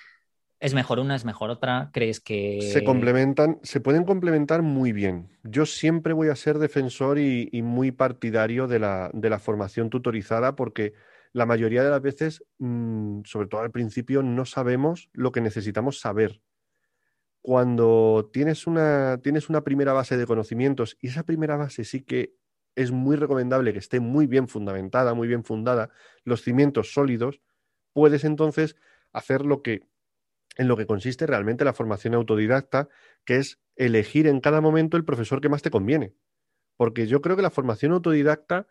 es mejor una, es mejor otra, crees que se complementan, se pueden complementar muy bien. Yo siempre voy a ser defensor y, y muy partidario de la, de la formación tutorizada porque la mayoría de las veces, mm, sobre todo al principio, no sabemos lo que necesitamos saber. Cuando tienes una, tienes una primera base de conocimientos y esa primera base sí que es muy recomendable que esté muy bien fundamentada, muy bien fundada, los cimientos sólidos, puedes entonces hacer lo que en lo que consiste realmente la formación autodidacta, que es elegir en cada momento el profesor que más te conviene. Porque yo creo que la formación autodidacta,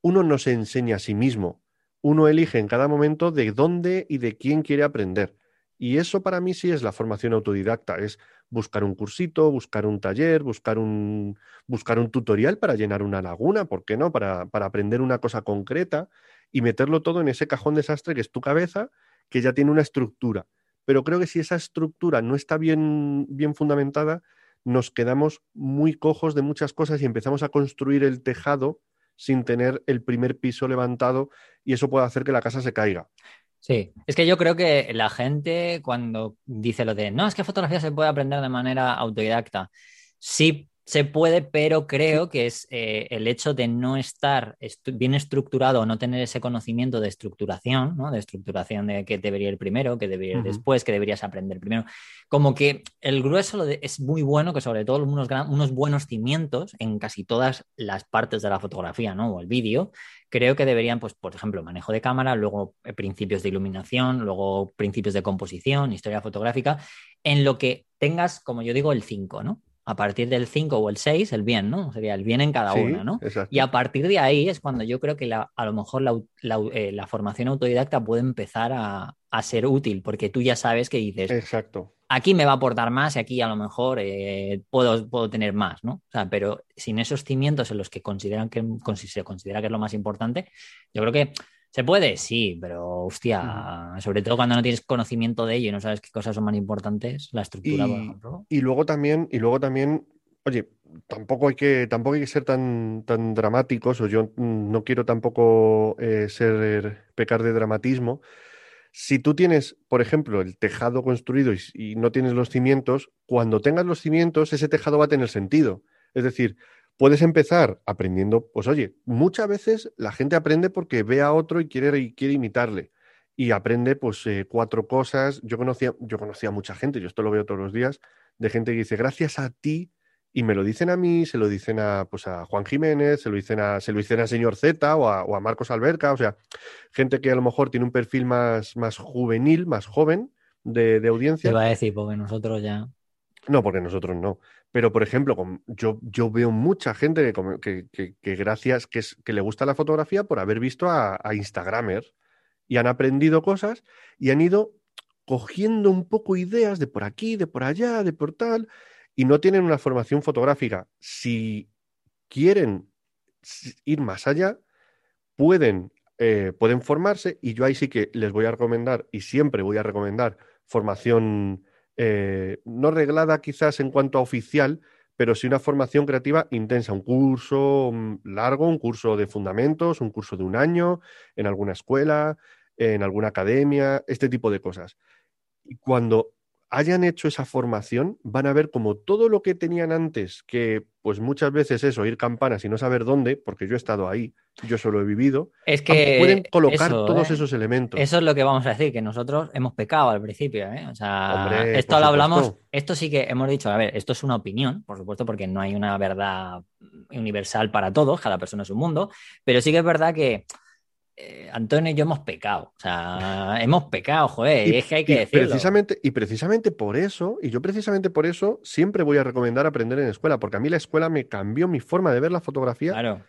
uno no se enseña a sí mismo, uno elige en cada momento de dónde y de quién quiere aprender. Y eso para mí sí es la formación autodidacta, es buscar un cursito, buscar un taller, buscar un, buscar un tutorial para llenar una laguna, ¿por qué no? Para, para aprender una cosa concreta y meterlo todo en ese cajón desastre que es tu cabeza, que ya tiene una estructura pero creo que si esa estructura no está bien, bien fundamentada, nos quedamos muy cojos de muchas cosas y empezamos a construir el tejado sin tener el primer piso levantado y eso puede hacer que la casa se caiga. Sí, es que yo creo que la gente cuando dice lo de, no, es que fotografía se puede aprender de manera autodidacta, sí se puede, pero creo que es eh, el hecho de no estar bien estructurado o no tener ese conocimiento de estructuración, ¿no? de estructuración de que debería ir primero, que debería ir después, que deberías aprender primero. Como que el grueso es muy bueno, que sobre todo unos, unos buenos cimientos en casi todas las partes de la fotografía ¿no? o el vídeo, creo que deberían, pues, por ejemplo, manejo de cámara, luego eh, principios de iluminación, luego principios de composición, historia fotográfica, en lo que tengas, como yo digo, el 5, ¿no? A partir del 5 o el 6, el bien, ¿no? Sería el bien en cada una, ¿no? Y a partir de ahí es cuando yo creo que a lo mejor eh, la, formación autodidacta puede empezar a, ser útil, porque tú ya sabes que dices, Exacto. aquí me va a aportar más y aquí a lo mejor eh, puedo, puedo tener más, ¿no? O sea, pero sin esos cimientos en los que consideran que se considera que es lo más importante, yo creo que ¿Se puede? Sí, pero hostia, sobre todo cuando no tienes conocimiento de ello y no sabes qué cosas son más importantes, la estructura, y, por ejemplo. Y luego también, y luego también, oye, tampoco hay que, tampoco hay que ser tan, tan dramáticos, o yo no quiero tampoco eh, ser pecar de dramatismo. Si tú tienes, por ejemplo, el tejado construido y, y no tienes los cimientos, cuando tengas los cimientos, ese tejado va a tener sentido. Es decir, puedes empezar aprendiendo, pues oye, muchas veces la gente aprende porque ve a otro y quiere, y quiere imitarle. Y aprende pues eh, cuatro cosas. Yo conocía, yo conocía a mucha gente, yo esto lo veo todos los días, de gente que dice, gracias a ti, y me lo dicen a mí, se lo dicen a, pues a Juan Jiménez, se lo dicen a, se lo dicen a señor Z o a, Marcos Alberca, o sea, gente que a lo mejor tiene un perfil más, más juvenil, más joven de, de audiencia. Te va a decir, porque nosotros ya. No, porque nosotros no. Pero, por ejemplo, yo, veo mucha gente que, gracias, que le gusta la fotografía por haber visto a, a Instagramers y han aprendido cosas y han ido cogiendo un poco ideas de por aquí, de por allá, de por tal, y no tienen una formación fotográfica. Si quieren ir más allá, pueden, eh, pueden formarse y yo ahí sí que les voy a recomendar y siempre voy a recomendar formación eh, no reglada quizás en cuanto a oficial, pero sí una formación creativa intensa, un curso mm, largo, un curso de fundamentos, un curso de un año, en alguna escuela, en alguna academia, este tipo de cosas. Y cuando hayan hecho esa formación, van a ver como todo lo que tenían antes, que pues muchas veces es oír campanas y no saber dónde, porque yo he estado ahí, yo solo he vivido, es que pueden colocar todos ¿eh? esos elementos. Eso es lo que vamos a decir, que nosotros hemos pecado al principio, ¿eh? O sea, esto lo hablamos, esto sí que hemos dicho, a ver, esto es una opinión, por supuesto, porque no hay una verdad universal para todos, cada persona es un mundo, pero sí que es verdad que eh, Antonio y yo hemos pecado. O sea, hemos pecado, joder, y, es que hay que decirlo. Precisamente, y precisamente por eso, y yo precisamente por eso, siempre voy a recomendar aprender en escuela, porque a mí la escuela me cambió mi forma de ver la fotografía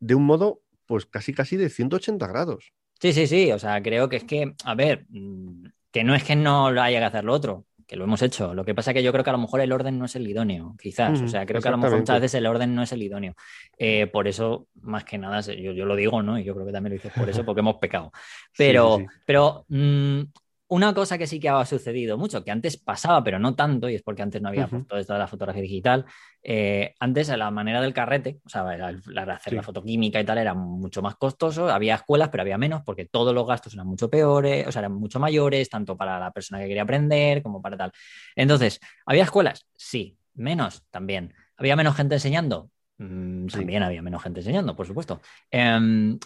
de un modo, pues casi casi de 180 grados. Sí, sí, sí. O sea, creo que es que, a ver, mm, que no es que no lo haya que hacer lo otro que lo hemos hecho. Lo que pasa es que yo creo que a lo mejor el orden no es el idóneo, quizás. o sea, creo que a lo mejor muchas veces el orden no es el idóneo. Eh, por eso, más que nada, yo, yo, lo digo, ¿no? Y yo creo que también lo dices por eso, porque hemos pecado. Pero, pero mm, una cosa que sí que ha sucedido mucho, que antes pasaba, pero no tanto, y es porque antes no había uh toda la fotografía digital, eh, antes la manera del carrete, o sea, hacer la fotoquímica y tal era mucho más costoso, había escuelas, pero había menos, porque todos los gastos eran mucho peores, o sea, eran mucho mayores, tanto para la persona que quería aprender como para tal. Entonces, ¿había escuelas? Sí, menos también. ¿Había menos gente enseñando? Mm, también había menos gente enseñando, por supuesto. Em,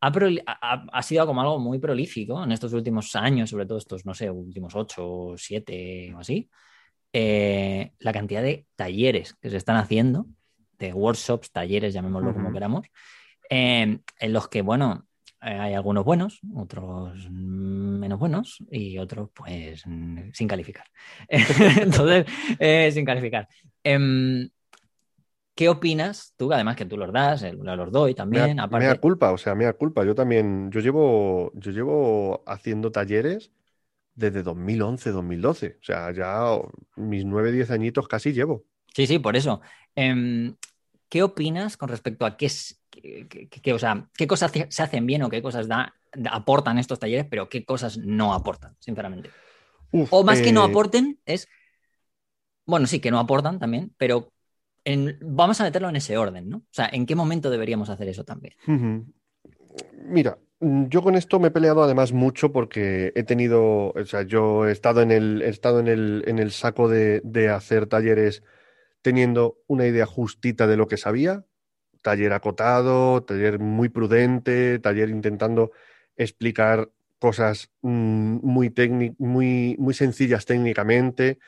ha, sido como algo muy prolífico en estos últimos años, sobre todo estos, no sé, últimos ocho, siete o así, eh, la cantidad de talleres que se están haciendo, de workshops, talleres, llamémoslo como queramos, eh, en los que, bueno, eh, hay algunos buenos, otros menos buenos y otros, pues, sin calificar. Entonces, sin calificar. ¿Qué opinas tú? Además que tú los das, los doy también. Me da, culpa, o sea, me da culpa. Yo también, yo llevo, yo llevo haciendo talleres desde 2011, 2012. O sea, ya mis 9, 10 añitos casi llevo. Sí, sí, por eso. Em, ¿Qué opinas con respecto a qué, o sea, qué cosas se hacen bien o qué cosas da, aportan estos talleres, pero qué cosas no aportan, sinceramente? o más que no eh, aporten, es. Bueno, sí, que no aportan también, pero vamos a meterlo en ese orden, ¿no? O sea, ¿en qué momento deberíamos hacer eso también? Mira, yo con esto me he peleado además mucho porque he tenido, o sea, yo he estado en el, estado en el, en el saco de, de hacer talleres teniendo una idea justita de lo que sabía, taller acotado, taller muy prudente, taller intentando explicar cosas mm, muy, muy, muy sencillas técnicamente.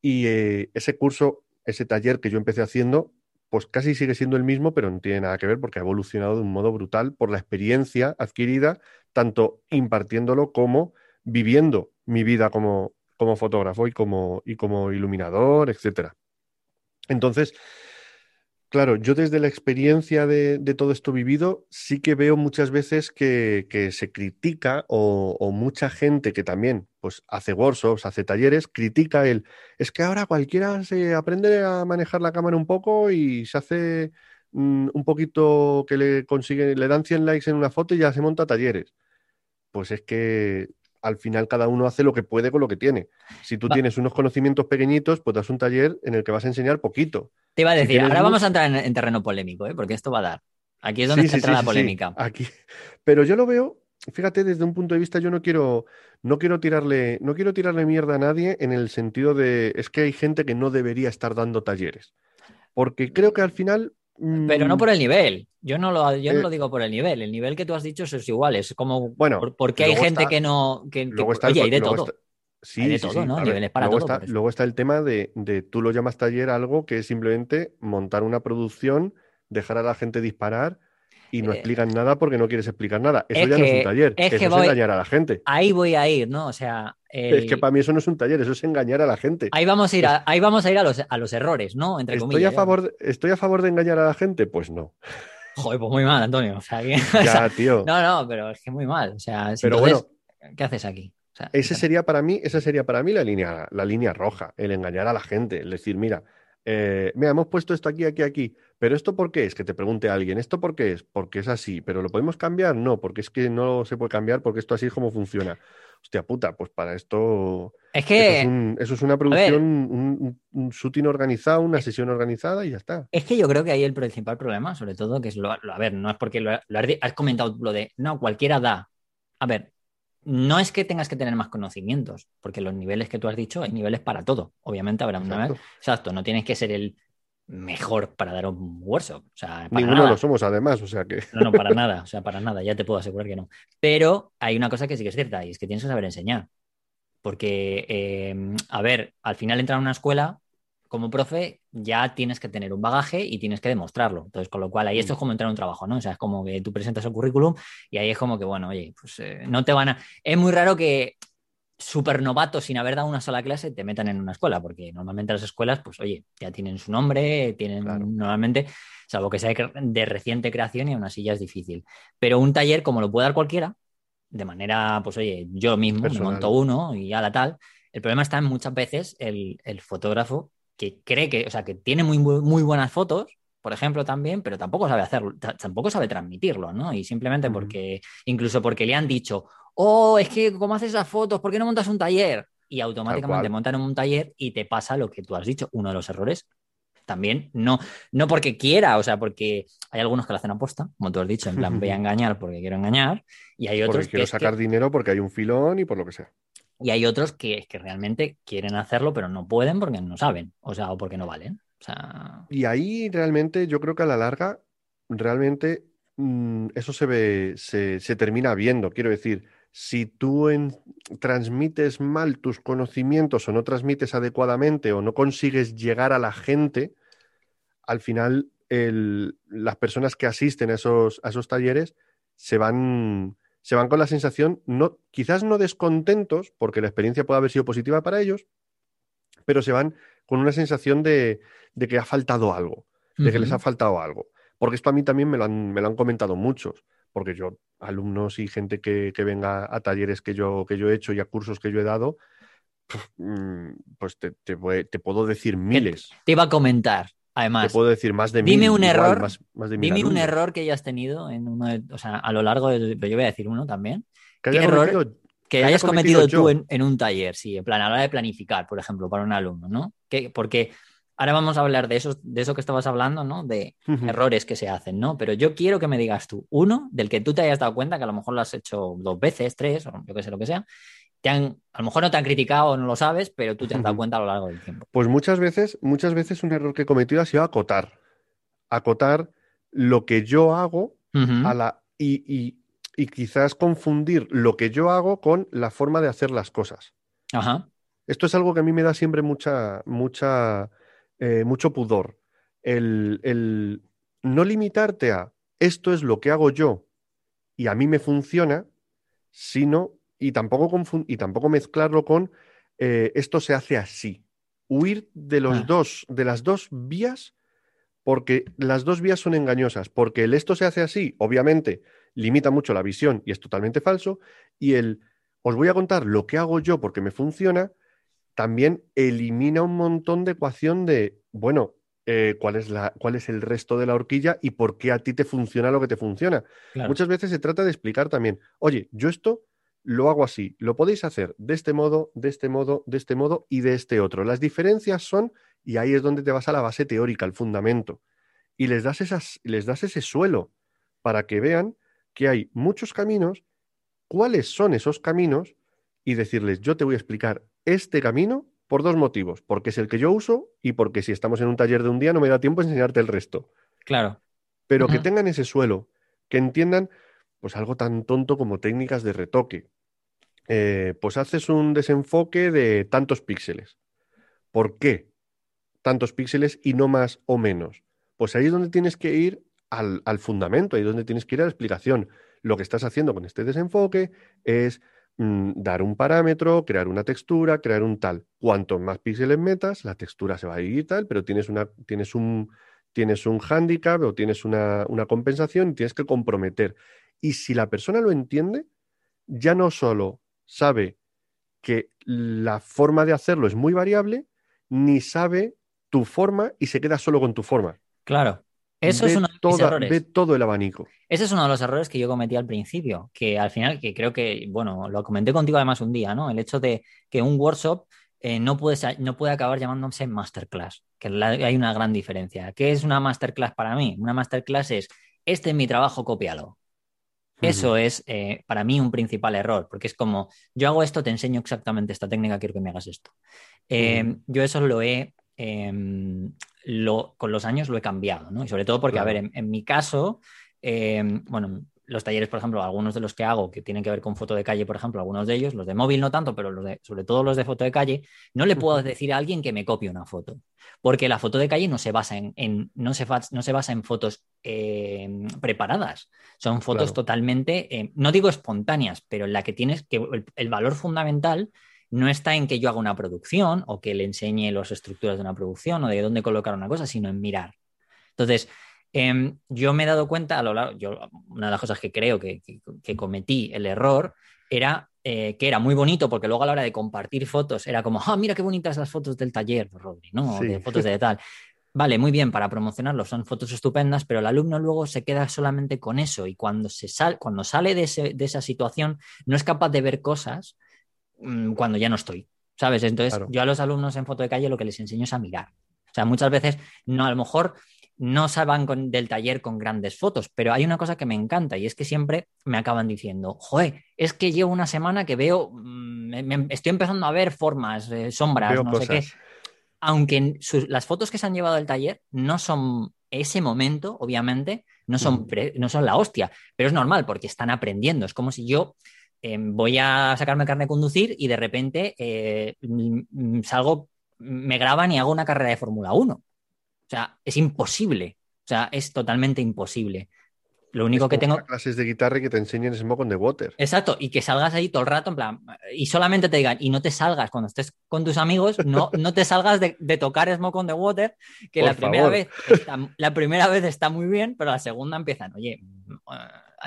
Y eh, ese curso, ese taller que yo empecé haciendo, pues casi sigue siendo el mismo, pero no tiene nada que ver porque ha evolucionado de un modo brutal por la experiencia adquirida, tanto impartiéndolo como viviendo mi vida como, como fotógrafo y como, y como iluminador, etcétera. Entonces, Claro, yo desde la experiencia de, todo esto vivido, sí que veo muchas veces que, se critica o, mucha gente que también pues, hace workshops, hace talleres, critica el, es que ahora cualquiera se aprende a manejar la cámara un poco y se hace mm, un poquito que le consigue, le dan 100 likes en una foto y ya se monta talleres. Pues es que al final cada uno hace lo que puede con lo que tiene. Si tú tienes unos conocimientos pequeñitos, pues das un taller en el que vas a enseñar poquito. Te iba a decir, ahora vamos a entrar en, terreno polémico, ¿eh? porque esto va a dar. Aquí es donde se entra la polémica. Aquí. Pero yo lo veo, fíjate, desde un punto de vista, yo no quiero, no quiero tirarle, no quiero tirarle mierda a nadie en el sentido de es que hay gente que no debería estar dando talleres. Porque creo que al final pero no mm. por el nivel. Yo no lo, yo no eh, lo digo por el nivel. El nivel que tú has dicho es igual. Es como. Bueno, porque hay gente que no. Que, oye, hay de todo. sí, de todo, ¿no? Niveles para luego todo. Está, luego está el tema de, de, tú lo llamas taller algo que es simplemente montar una producción, dejar a la gente disparar y no eh, explican nada porque no quieres explicar nada. Eso ya no es un taller, es eso es engañar a la gente. Ahí voy a ir, ¿no? O sea. Es que para mí eso no es un taller, eso es engañar a la gente. Ahí vamos a ir a, ahí vamos a, ir a, los, a los errores, ¿no? Entre estoy, a favor ¿Estoy a favor de engañar a la gente? Pues no. Joder, pues muy mal, Antonio. O sea, ya, tío. No, no, pero es que muy mal. O sea, pero bueno, ¿qué haces aquí? ese sería para mí, esa sería para mí la línea, la línea roja, el engañar a la gente, el decir, mira, eh, mira, hemos puesto esto aquí, aquí, aquí, pero ¿esto por qué es? Que te pregunte alguien, ¿esto por qué es? Porque es así, pero ¿lo podemos cambiar? No, porque es que no se puede cambiar porque esto así es como funciona. Hostia puta, pues para esto... Es que... Eso es, una producción, un, un, shooting organizado, una sesión organizada y ya está. Es que yo creo que ahí el principal problema, sobre todo, que es lo... a ver, no es porque lo, has comentado lo de, no, cualquiera da. A ver, no es que tengas que tener más conocimientos, porque los niveles que tú has dicho hay niveles para todo. Obviamente habrá una vez. Exacto, no tienes que ser el mejor para dar un workshop. O sea, Ninguno lo somos, además, o sea que. No, no, para nada, o sea, para nada, ya te puedo asegurar que no. Pero hay una cosa que sí que es cierta, y es que tienes que saber enseñar. Porque, eh, a ver, al final entrar a una escuela como profe ya tienes que tener un bagaje y tienes que demostrarlo. Entonces, con lo cual, ahí esto es mm. como entrar a un trabajo, ¿no? O sea, es como que tú presentas el currículum y ahí es como que, bueno, oye, pues eh, no te van a... Es muy raro que súper novato sin haber dado una sola clase te metan en una escuela, porque normalmente las escuelas, pues oye, ya tienen su nombre, tienen normalmente, salvo que sea de reciente creación y aún así ya es difícil. Pero un taller como lo puede dar cualquiera, de manera, pues oye, yo mismo me monto uno y ya la tal. El problema está en muchas veces el, el fotógrafo que cree que, o sea, que tiene muy, muy buenas fotos, por ejemplo, también, pero tampoco sabe hacerlo, tampoco sabe transmitirlo, ¿no? Y simplemente porque, incluso porque le han dicho, oh, es que ¿cómo haces esas fotos? ¿Por qué no montas un taller? Y automáticamente montan un taller y te pasa lo que tú has dicho, uno de los errores. También, no, no porque quiera, o sea, porque hay algunos que lo hacen aposta, como tú has dicho, en plan, voy a engañar porque quiero engañar, y hay otros porque quiero sacar dinero porque hay un filón y por lo que sea. Y hay otros que, que realmente quieren hacerlo, pero no pueden porque no saben, o sea, o porque no valen. Y ahí realmente yo creo que a la larga, realmente mm, eso se ve, se, termina viendo. Quiero decir, si tú transmites mal tus conocimientos o no transmites adecuadamente o no consigues llegar a la gente, al final las personas que asisten a esos, esos talleres se van, se van con la sensación, no, quizás no descontentos, porque la experiencia puede haber sido positiva para ellos, pero se van con una sensación de, que ha faltado algo, de que les ha faltado algo. Porque esto a mí también me lo han, me lo han comentado muchos, porque yo, alumnos y gente que, venga a talleres que yo, que yo he hecho y a cursos que yo he dado, mm, pues te, te, puedo decir miles. Te iba a comentar, Además, Te puedo decir más de dime un error, más, de dime un error que hayas tenido en uno o sea, a lo largo de, yo voy a decir uno también. ¿Qué error que, hayas cometido, tú en, un taller? Sí, en plan, a la hora de planificar, por ejemplo, para un alumno, ¿no? Porque Ahora vamos a hablar de eso, de eso que estabas hablando, ¿no? De errores que se hacen, ¿no? Pero yo quiero que me digas tú, uno, del que tú te hayas dado cuenta, que a lo mejor lo has hecho dos veces, tres, o yo qué sé, lo que sea. Te han, a lo mejor no te han criticado, no lo sabes, pero tú te has dado cuenta a lo largo del tiempo. Pues muchas veces, muchas veces un error que he cometido ha sido acotar. Acotar lo que yo hago a la, y, y- y quizás confundir lo que yo hago con la forma de hacer las cosas. Ajá. Esto es algo que a mí me da siempre mucha, mucha, eh, mucho pudor. El, el no limitarte a esto es lo que hago yo y a mí me funciona, sino, y tampoco, y tampoco mezclarlo con eh, esto se hace así. Huir de los Ah. dos, de las dos vías, porque las dos vías son engañosas, porque el esto se hace así, obviamente, limita mucho la visión y es totalmente falso, y el os voy a contar lo que hago yo porque me funciona, también elimina un montón de ecuación de, bueno, eh, ¿cuál es la, cuál es el resto de la horquilla y por qué a ti te funciona lo que te funciona? Claro. Muchas veces se trata de explicar también, oye, yo esto lo hago así, lo podéis hacer de este modo, de este modo, de este modo y de este otro. Las diferencias son, y ahí es donde te vas a la base teórica, al fundamento, y les das, esas, les das ese suelo para que vean que hay muchos caminos, cuáles son esos caminos y decirles, yo te voy a explicar este camino por dos motivos, porque es el que yo uso y porque si estamos en un taller de un día no me da tiempo a enseñarte el resto Claro. pero que tengan ese suelo, que entiendan pues algo tan tonto como técnicas de retoque. Eh, pues haces un desenfoque de tantos píxeles. ¿Por qué tantos píxeles y no más o menos? Pues ahí es donde tienes que ir al, al fundamento, ahí es donde tienes que ir a la explicación. Lo que estás haciendo con este desenfoque es mm, dar un parámetro, crear una textura, crear un tal. Cuanto más píxeles metas, la textura se va a ir y tal, pero tienes, una, tienes un, tienes un hándicap o tienes una, una compensación y tienes que comprometer. Y si la persona lo entiende, ya no solo sabe que la forma de hacerlo es muy variable, ni sabe tu forma y se queda solo con tu forma. Claro. Eso es mis toda- ve todo el abanico. Ese es uno de los errores que yo cometí al principio, que al final, que creo que, bueno, lo comenté contigo además un día, ¿no? El hecho de que un workshop eh, no, puede, no puede acabar llamándose masterclass, que la- hay una gran diferencia. ¿Qué es una masterclass para mí? Una masterclass es, este es mi trabajo, cópialo. Eso es eh, para mí un principal error, porque es como, yo hago esto, te enseño exactamente esta técnica, quiero que me hagas esto. Eh, Ujú. Yo eso lo he, eh, lo, con los años lo he cambiado, ¿no? Y sobre todo porque, a ver, en, en mi caso, eh, bueno, los talleres, por ejemplo, algunos de los que hago que tienen que ver con foto de calle, por ejemplo, algunos de ellos, los de móvil no tanto, pero los de, sobre todo los de foto de calle, no le puedo decir a alguien que me copie una foto, porque la foto de calle no se basa en, en- no, se no se basa en fotos eh, preparadas, son fotos Claro. totalmente, eh, no digo espontáneas, pero en la que tienes que el, el valor fundamental no está en que yo haga una producción o que le enseñe las estructuras de una producción o de dónde colocar una cosa, sino en mirar. Entonces, em, yo me he dado cuenta a lo largo, yo, una de las cosas que creo que, que- que cometí el error era eh, que era muy bonito porque luego a la hora de compartir fotos era como, ah, mira qué bonitas las fotos del taller, Rodri, ¿no? O. De fotos de tal. Vale, muy bien, para promocionarlo son fotos estupendas, pero el alumno luego se queda solamente con eso y cuando, se sal, cuando sale de, ese- de esa situación no es capaz de ver cosas mm, cuando ya no estoy, ¿sabes? Entonces Claro. yo a los alumnos en foto de calle lo que les enseño es a mirar. O sea, muchas veces no, a lo mejor no salgan con- del taller con grandes fotos, pero hay una cosa que me encanta y es que siempre me acaban diciendo, joder, es que llevo una semana que veo, mm, me- me- estoy empezando a ver formas, eh, sombras, Veo no sé qué aunque sus- las fotos que se han llevado del taller no son ese momento, obviamente, no son, pre- no son la hostia, pero es normal porque están aprendiendo. Es como si yo eh, voy a sacarme carne de conducir y de repente eh, mm, mm, salgo, me graban y hago una carrera de Fórmula 1. O sea, es imposible. O sea, es totalmente imposible. Lo único Es que tengo... clases de guitarra y que te enseñen Smoke on the Water. Exacto, y que salgas ahí todo el rato, en plan, y solamente te digan, y no te salgas cuando estés con tus amigos, no, no te salgas de, de tocar Smoke on the Water, que Por la primera, vez está, la primera vez está muy bien, pero la segunda empiezan, oye,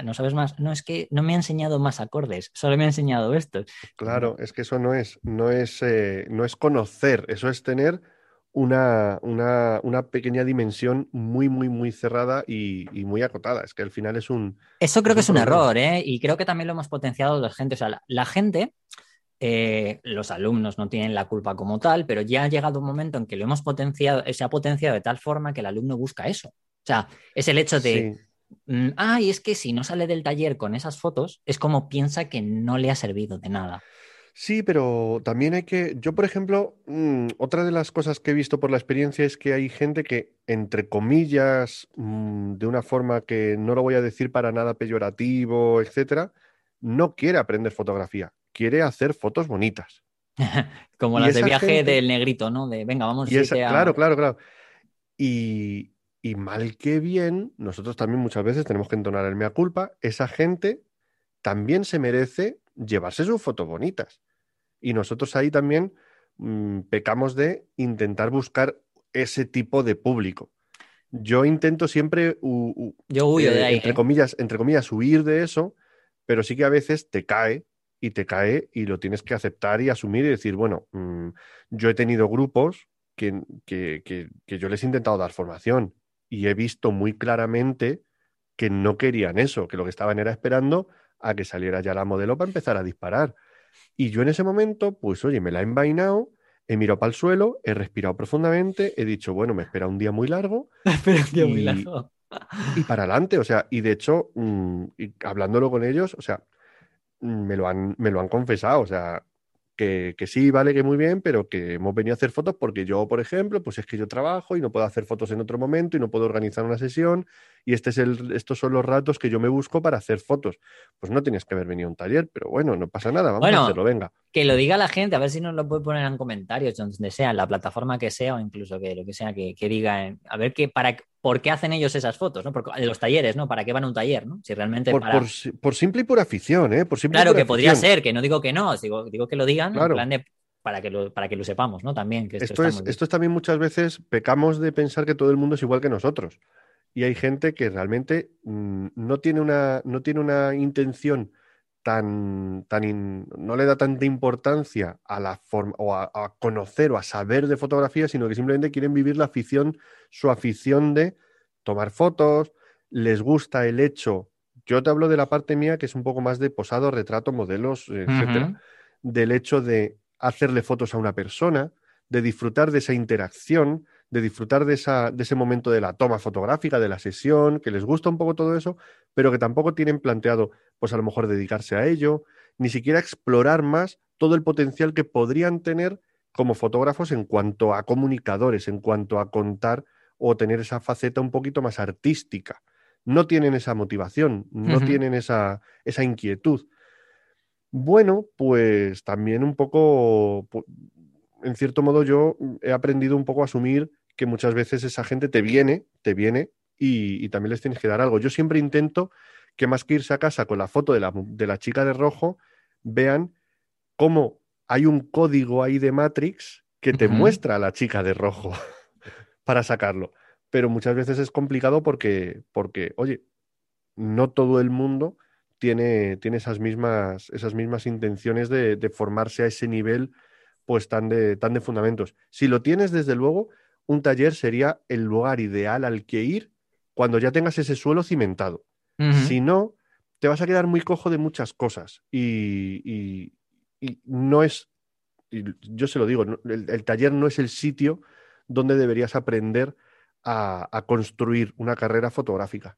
no sabes más, no es que no me ha enseñado más acordes, solo me ha enseñado estos. Claro, es que eso no es, no es, eh, no es conocer, eso es tener una, una, una pequeña dimensión muy, muy, muy cerrada y, y muy acotada. Es que al final es un... Eso creo Es que es un problema. error, ¿eh? Y creo que también lo hemos potenciado la gente. O sea, la, la gente eh, los alumnos no tienen la culpa como tal, pero ya ha llegado un momento en que lo hemos potenciado, se ha potenciado de tal forma que el alumno busca eso. O sea, es el hecho de, ah, y es que si no sale del taller con esas fotos, es como piensa que no le ha servido de nada. Sí, pero también hay que, yo por ejemplo, mm, otra de las cosas que he visto por la experiencia es que hay gente que, entre comillas, mm, de una forma que no lo voy a decir para nada peyorativo, etcétera, no quiere aprender fotografía, quiere hacer fotos bonitas. Como las de viaje del negrito, ¿no? De venga, vamos y esa, Claro, claro, claro. Y, y mal que bien, nosotros también muchas veces tenemos que entonar el mea culpa, esa gente también se merece llevarse sus fotos bonitas. Y nosotros ahí también mm, pecamos de intentar buscar ese tipo de público. Yo intento siempre, Yo huyo de eh, ahí, entre, ¿eh? comillas, entre comillas, huir de eso, pero sí que a veces te cae y te cae y lo tienes que aceptar y asumir y decir, bueno, mm, yo he tenido grupos que, que, que, que yo les he intentado dar formación y he visto muy claramente que no querían eso, que lo que estaban era esperando a que saliera ya la modelo para empezar a disparar. Y yo en ese momento, pues oye, me la he envainado, he mirado para el suelo, he respirado profundamente, he dicho, bueno, me espera un día muy largo. Espera un día muy Y- largo. Y para adelante, o sea, y de hecho, mm, y hablándolo con ellos, o sea, me lo han, me lo han confesado, o sea, que, que sí, vale, que muy bien, pero que hemos venido a hacer fotos porque yo, por ejemplo, pues es que yo trabajo y no puedo hacer fotos en otro momento y no puedo organizar una sesión y este es el, estos son los ratos que yo me busco para hacer fotos. Pues no tenías que haber venido a un taller, pero bueno, no pasa nada, vamos Bueno, a hacerlo, venga. Que lo diga la gente, a ver si nos lo puede poner en comentarios, donde sea, en la plataforma que sea, o incluso que lo que sea, que, que diga, eh, a ver qué, para, por qué hacen ellos esas fotos, ¿no? Porque, en los talleres, ¿no? ¿Para qué van a un taller, ¿no? Si realmente Por, para... por si- por simple y pura afición, ¿eh? Por simple y Claro que podría ser, que no digo que no, digo, digo que lo digan en Claro. plan de para que lo, para que lo sepamos, ¿no? También, que esto, es, esto es también muchas veces pecamos de pensar que todo el mundo es igual que nosotros. Y hay gente que realmente mm, no tiene una, no tiene una intención tan, tan in- no le da tanta importancia a la forma o a, a conocer o a saber de fotografía, sino que simplemente quieren vivir la afición, su afición de tomar fotos, les gusta el hecho. Yo te hablo de la parte mía que es un poco más de posado, retrato, modelos, eh, etcétera del hecho de hacerle fotos a una persona, de disfrutar de esa interacción, de disfrutar de, esa, de ese momento de la toma fotográfica, de la sesión, que les gusta un poco todo eso, pero que tampoco tienen planteado, pues a lo mejor dedicarse a ello, ni siquiera explorar más todo el potencial que podrían tener como fotógrafos en cuanto a comunicadores, en cuanto a contar o tener esa faceta un poquito más artística. No tienen esa motivación, no tienen esa, esa inquietud. Bueno, pues también un poco, en cierto modo yo he aprendido un poco a asumir que muchas veces esa gente te viene, te viene y, y también les tienes que dar algo. Yo siempre intento que más que irse a casa con la foto de la, de la chica de rojo, vean cómo hay un código ahí de Matrix que te muestra a la chica de rojo para sacarlo. Pero muchas veces es complicado porque, porque oye, no todo el mundo tiene, tiene esas, mismas, esas mismas intenciones de, de formarse a ese nivel pues tan de, tan de fundamentos. Si lo tienes, desde luego, un taller sería el lugar ideal al que ir cuando ya tengas ese suelo cimentado. Si no, te vas a quedar muy cojo de muchas cosas y, y- y no es, y yo se lo digo, el, el taller no es el sitio donde deberías aprender a, a construir una carrera fotográfica.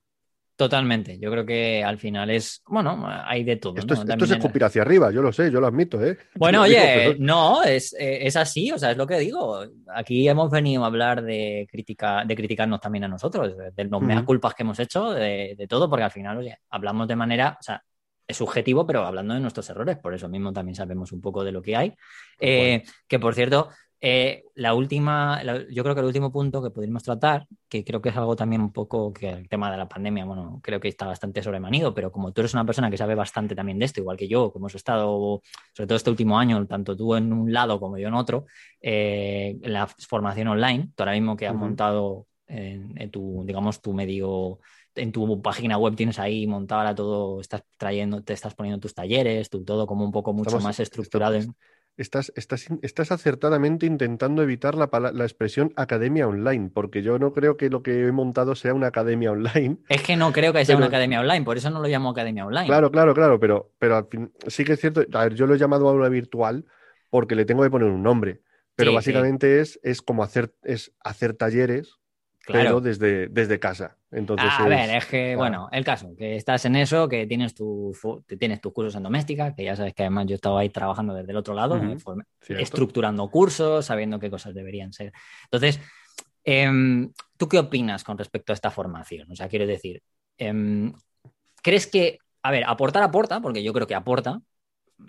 Totalmente. Yo creo que al final es, bueno, hay de todo. Esto ¿no? es, esto escupir hacia arriba, yo lo sé, yo lo admito, ¿eh? Bueno, digo, oye, pero- no, es, eh, es así, o sea, es lo que digo. Aquí hemos venido a hablar de crítica, de criticarnos también a nosotros, de, los Ujú. culpas que hemos hecho, de, de todo, porque al final, oye, hablamos de manera, o sea, es subjetivo, pero hablando de nuestros errores, por eso mismo también sabemos un poco de lo que hay. Eh, que por cierto, eh, la última, la- yo creo que el último punto que podríamos tratar, que creo que es algo también un poco que el tema de la pandemia, bueno, creo que está bastante sobremanido, pero como tú eres una persona que sabe bastante también de esto, igual que yo, que hemos estado, sobre todo este último año, tanto tú en un lado como yo en otro, eh, en la formación online, tú ahora mismo que has montado en, en tu, digamos, tu medio en tu página web tienes ahí montado ahora todo, estás trayendo, te estás poniendo tus talleres, tú todo como un poco mucho Estamos- más estructurado. en- Estás, estás, estás acertadamente intentando evitar la, la expresión academia online, porque yo no creo que lo que he montado sea una academia online. Es que no creo que sea una academia online, por eso no lo llamo academia online. Claro, claro, claro, pero, pero al fin, sí que es cierto. A ver, yo lo he llamado aula virtual porque le tengo que poner un nombre, pero Sí, básicamente es, es como hacer, es hacer talleres, Claro. pero desde, desde casa. Entonces a es- ver, es que, claro. bueno, el caso, que estás en eso, que tienes, tu, tienes tus cursos en doméstica, que ya sabes que además yo estaba ahí trabajando desde el otro lado, cierto. estructurando cursos, sabiendo qué cosas deberían ser. Entonces, em, ¿tú qué opinas con respecto a esta formación? O sea, quiero decir, em, ¿crees que, a ver, aportar aporta, porque yo creo que aporta,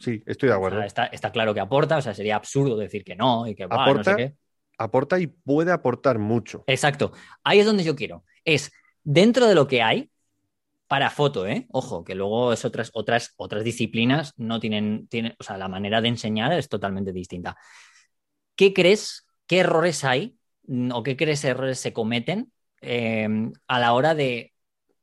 Sí, estoy de o acuerdo. sea, está, está claro que aporta, o sea, sería absurdo decir que no y que "Buah, no sé Aporta. qué. Aporta y puede aportar mucho. Exacto. Ahí es donde yo quiero. Es dentro de lo que hay para foto, ¿eh? Ojo, que luego es otras, otras, otras disciplinas no tienen, tienen, o sea, la manera de enseñar es totalmente distinta. ¿Qué crees? ¿Qué errores hay? mm, ¿O qué crees errores se cometen eh, a la hora de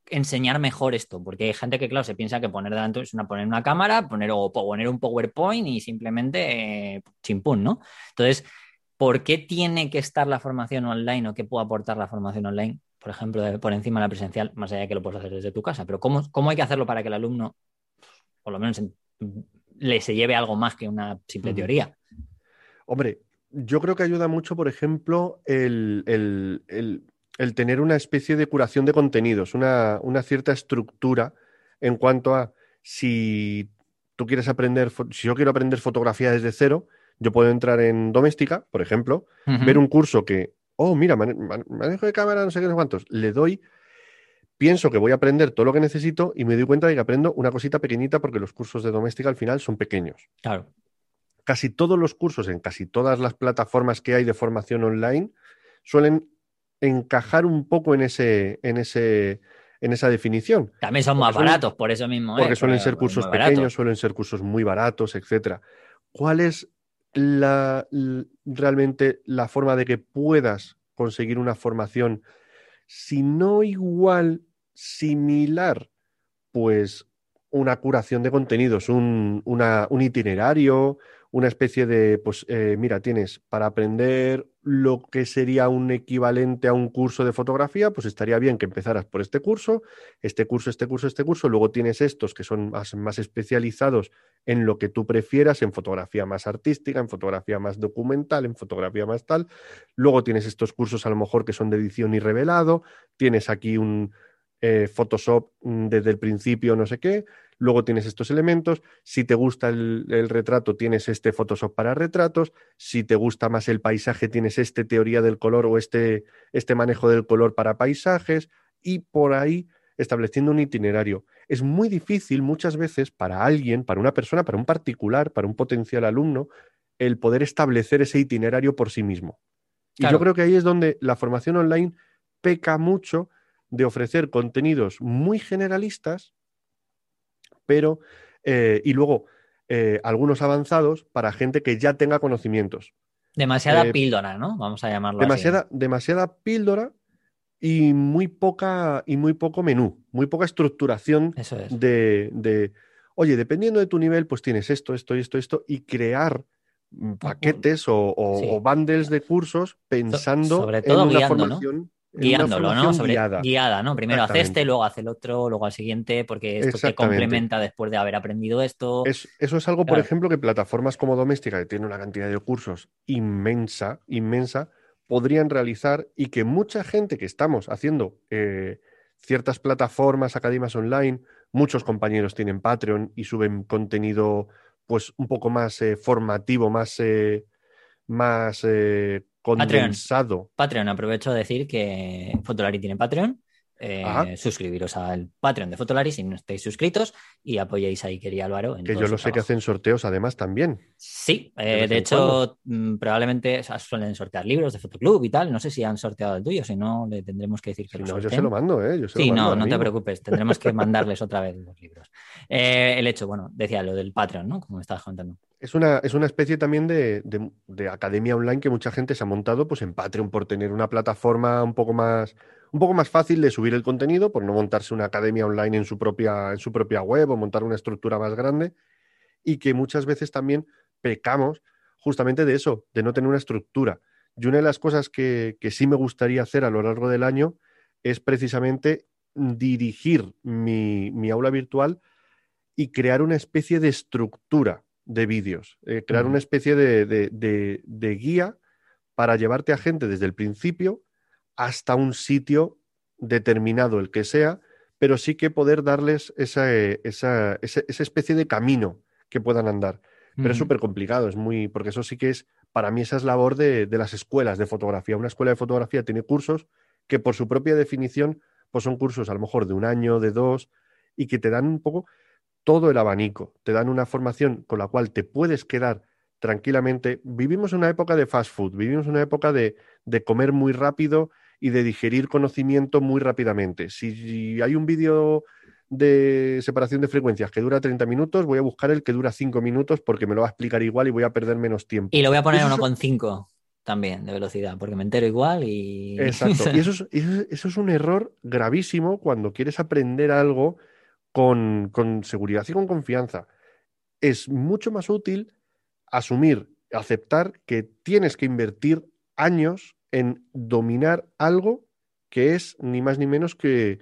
enseñar mejor esto? Porque hay gente que, claro, se piensa que poner delante es una, poner una cámara, poner, o poner un PowerPoint y simplemente eh, chimpún, ¿no? Entonces, ¿por qué tiene que estar la formación online o qué puede aportar la formación online, por ejemplo, de- por encima de la presencial, más allá de que lo puedes hacer desde tu casa? Pero ¿cómo, cómo hay que hacerlo para que el alumno, por lo menos, en- le se lleve algo más que una simple teoría? Hombre, yo creo que ayuda mucho, por ejemplo, el, el- el- el tener una especie de curación de contenidos, una, una cierta estructura en cuanto a si tú quieres aprender, si yo quiero aprender fotografía desde cero, yo puedo entrar en Doméstica, por ejemplo, ver un curso que, oh, mira, mane- man- manejo de cámara, no sé qué, no sé cuántos, le doy, pienso que voy a aprender todo lo que necesito y me doy cuenta de que aprendo una cosita pequeñita porque los cursos de Doméstica al final son pequeños Claro. casi todos los cursos en casi todas las plataformas que hay de formación online suelen encajar un poco en ese, en ese, en esa definición. También son Porque más suelen- baratos, por eso mismo. Porque ¿eh? suelen ser cursos pequeños, suelen ser cursos muy baratos, etcétera. ¿Cuál es la, realmente la forma de que puedas conseguir una formación, si no igual, similar, pues una curación de contenidos, un, un itinerario, una especie de, pues eh, mira, tienes para aprender lo que sería un equivalente a un curso de fotografía, pues estaría bien que empezaras por este curso, este curso, este curso, este curso, luego tienes estos que son más, más especializados en lo que tú prefieras, en fotografía más artística, en fotografía más documental, en fotografía más tal, luego tienes estos cursos a lo mejor que son de edición y revelado, tienes aquí un eh, Photoshop mm, desde el principio, no sé qué, luego tienes estos elementos, si te gusta el, el retrato, tienes este Photoshop para retratos, si te gusta más el paisaje, tienes este teoría del color o este, este manejo del color para paisajes, y por ahí estableciendo un itinerario. Es muy difícil muchas veces para alguien, para una persona, para un particular, para un potencial alumno, el poder establecer ese itinerario por sí mismo. Y yo creo que ahí es donde la formación online peca mucho de ofrecer contenidos muy generalistas, pero, eh, y luego eh, algunos avanzados para gente que ya tenga conocimientos. Demasiada Eh, píldora, ¿no? Vamos a llamarlo así. Demasiada, demasiada píldora y muy poca, y muy poco menú, muy poca estructuración Eso es. de, de, oye, dependiendo de tu nivel, pues tienes esto, esto, esto, esto, y crear mm, paquetes o, o- Sí. o bundles de cursos pensando sobre todo en una formación, Guiándolo, ¿no? Sobre, guiada. guiada, ¿no? Primero hace este, luego hace el otro, luego al siguiente, porque esto te complementa después de haber aprendido esto. Es- eso es algo, por ejemplo, que plataformas como Doméstica, que tiene una cantidad de cursos inmensa, inmensa, podrían realizar y que mucha gente que estamos haciendo eh, ciertas plataformas, academias online, muchos compañeros tienen Patreon y suben contenido pues un poco más eh, formativo, más, eh, más eh, condensado. Patreon, aprovecho de decir que Fotolari tiene Patreon. Eh, suscribiros al Patreon de Fotolari si no estáis suscritos y apoyéis a Iker y Álvaro. En Que yo lo sé que hacen sorteos además también. Sí, de eh, de hecho, mm, probablemente suelen sortear libros de Fotoclub y tal. No sé si han sorteado el tuyo, si no, le tendremos que decir que Si lo no, yo se lo mando, ¿eh? Yo se Sí, lo mando no, no te preocupes, tendremos que mandarles otra vez los libros. Eh, el hecho, bueno, decía lo del Patreon, ¿no? Como me estabas contando. Es una, es una especie también de, de- de academia online que mucha gente se ha montado pues, en Patreon por tener una plataforma un poco más, un poco más fácil de subir el contenido, por no montarse una academia online en su propia, en su propia web o montar una estructura más grande, y que muchas veces también pecamos justamente de eso, de no tener una estructura. Y una de las cosas que, que sí me gustaría hacer a lo largo del año es precisamente dirigir mi, mi aula virtual y crear una especie de estructura de vídeos, eh, crear una especie de, de, de, de, guía para llevarte a gente desde el principio hasta un sitio determinado, el que sea, pero sí que poder darles esa, esa, esa, esa especie de camino que puedan andar. Pero es súper complicado, es muy, porque eso sí que es, para mí esa es labor de, de, las escuelas de fotografía. Una escuela de fotografía tiene cursos que por su propia definición, pues son cursos a lo mejor de un año, de dos, y que te dan un poco todo el abanico, te dan una formación con la cual te puedes quedar tranquilamente. Vivimos una época de fast food, vivimos una época de, de comer muy rápido y de digerir conocimiento muy rápidamente. Si hay un vídeo de separación de frecuencias que dura 30 minutos, voy a buscar el que dura 5 minutos porque me lo va a explicar igual y voy a perder menos tiempo. Y lo voy a poner uno con 5 también de velocidad, porque me entero igual y... Exacto. y eso es, eso es un error gravísimo cuando quieres aprender algo con, seguridad y con confianza. Es mucho más útil asumir, aceptar que tienes que invertir años en dominar algo que es ni más ni menos que,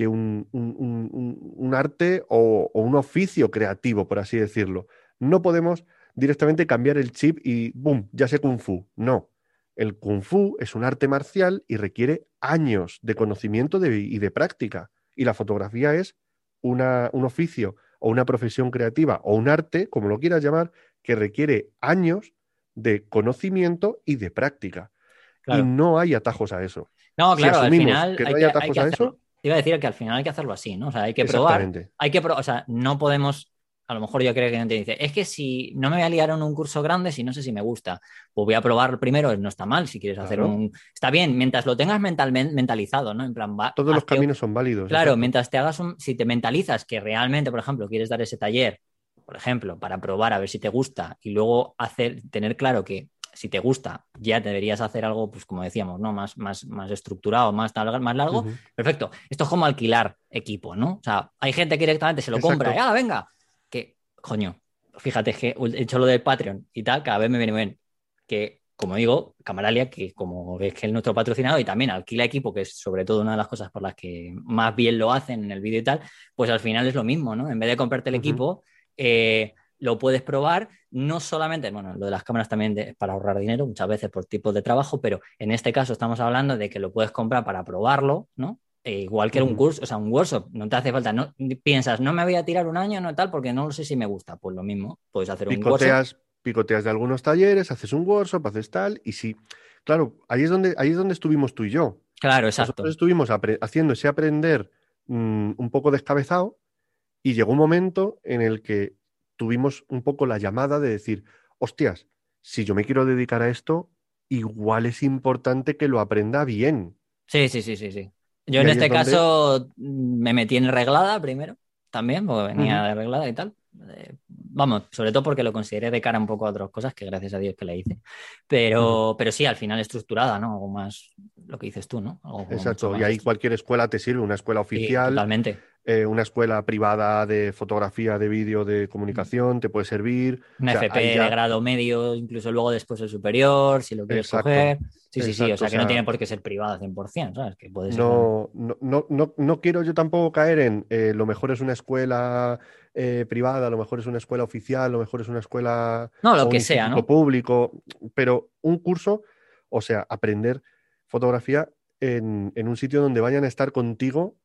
un, arte o, un oficio creativo, por así decirlo. No podemos directamente cambiar el chip y ¡boom! Ya sé kung fu. No. El kung fu es un arte marcial y requiere años de conocimiento y de práctica. Y la fotografía es una, un oficio o una profesión creativa o un arte, como lo quieras llamar, que requiere años de conocimiento y de práctica. Claro. Y no hay atajos a eso. No, claro, si al final que no hay, hay atajos hay que a eso. Iba a decir que al final hay que hacerlo así, ¿no? O sea, hay que probar. Hay que pro o sea, no podemos. A lo mejor yo creo que te dice, es que si no me voy a liar en un curso grande, si no sé si me gusta, pues voy a probar primero, no está mal, si quieres hacer un... Está bien, mientras lo tengas mentalmente mentalizado, ¿no? En plan, va, Todos los caminos son válidos. Claro, exacto. mientras te hagas un... Si te mentalizas que realmente, por ejemplo, quieres dar ese taller, por ejemplo, para probar a ver si te gusta y luego hacer, tener claro que si te gusta, ya deberías hacer algo, pues como decíamos, ¿no? Más, más, más estructurado, más, más largo. Uh -huh. Perfecto. Esto es como alquilar equipo, ¿no? O sea, hay gente que directamente se lo Exacto. compra y ¡ah, venga! Coño, fíjate que he hecho lo del Patreon y tal, cada vez me viene bien. Que, como digo, Camaralia, que como ves que es nuestro patrocinado y también alquila equipo, que es sobre todo una de las cosas por las que más bien lo hacen en el vídeo y tal, pues al final es lo mismo, ¿no? En vez de comprarte el uh -huh. equipo, eh, lo puedes probar, no solamente, bueno, lo de las cámaras también de, para ahorrar dinero, muchas veces por tipos de trabajo, pero en este caso estamos hablando de que lo puedes comprar para probarlo, ¿no? Eh, igual que -huh. un curso, o sea, un workshop, no te hace falta, no piensas, no me voy a tirar un año, no tal, porque no sé si me gusta, pues lo mismo, puedes hacer picoteas, un workshop. Picoteas de algunos talleres, haces un workshop, haces tal, y si, claro, ahí es donde, ahí es donde estuvimos tú y yo. Claro, exacto. Nosotros estuvimos haciendo ese aprender mmm, un poco descabezado, y llegó un momento en el que tuvimos un poco la llamada de decir, hostias, si yo me quiero dedicar a esto, igual es importante que lo aprenda bien. Sí, sí, sí, sí, sí. Yo en este caso donde... me metí en reglada primero, también, porque venía uh -huh. de reglada y tal. Eh, vamos, sobre todo porque lo consideré de cara un poco a otras cosas que gracias a Dios que le hice. Pero, uh -huh. pero sí, al final estructurada, ¿no? Algo más lo que dices tú, ¿no? Algo Exacto, y ahí cualquier escuela te sirve, una escuela oficial. Sí, totalmente eh, una escuela privada de fotografía, de vídeo, de comunicación, te puede servir. Una o sea, FP ya... de grado medio, incluso luego después el superior, si lo quieres Exacto. coger. Sí, sí, Exacto. sí, o sea, que no tiene por qué ser privada 100%, ¿sabes? Que puede ser no, no, no, no, no quiero yo tampoco caer en eh, lo mejor es una escuela eh, privada, lo mejor es una escuela oficial, lo mejor es una escuela no, lo que sea, ¿no? público, pero un curso, o sea, aprender fotografía en, en un sitio donde vayan a estar contigo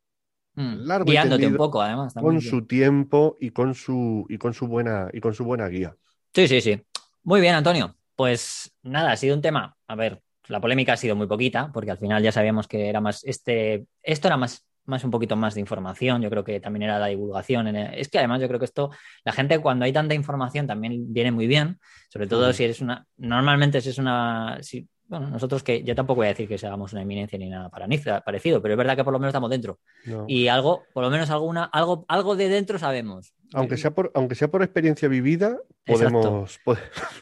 Mm. Largo Guiándote un poco, además. Con su tiempo y con su, y, con su buena, y con su buena guía. Sí, sí, sí. Muy bien, Antonio. Pues nada, ha sido un tema. A ver, la polémica ha sido muy poquita, porque al final ya sabíamos que era más. Este, esto era más, más un poquito más de información. Yo creo que también era la divulgación. Es que además yo creo que esto, la gente cuando hay tanta información también viene muy bien. Sobre todo si eres una. Normalmente si es una. Si, bueno, nosotros que yo tampoco voy a decir que seamos una eminencia ni nada parecido, pero es verdad que por lo menos estamos dentro. No. Y algo, por lo menos alguna, algo, algo de dentro sabemos. Aunque sea por, aunque sea por experiencia vivida, podemos.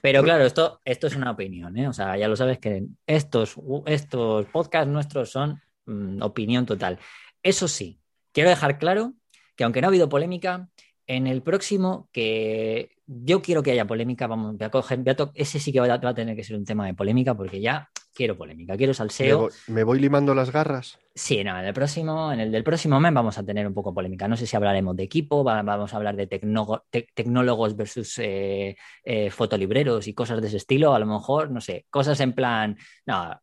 Pero claro, esto, esto es una opinión, ¿eh? O sea, ya lo sabes que estos, estos podcasts nuestros son mmm, opinión total. Eso sí, quiero dejar claro que aunque no ha habido polémica, en el próximo que yo quiero que haya polémica, vamos, voy a coger, voy a to- ese sí que va a, va a tener que ser un tema de polémica porque ya quiero polémica, quiero Me salseo. voy, me voy limando las garras. Sí, no, en el próximo, en el del próximo mes vamos a tener un poco polémica. No sé si hablaremos de equipo, va- vamos a hablar de tecnólogos versus eh, eh, fotolibreros y cosas de ese estilo. A lo mejor, no sé, cosas en plan, no,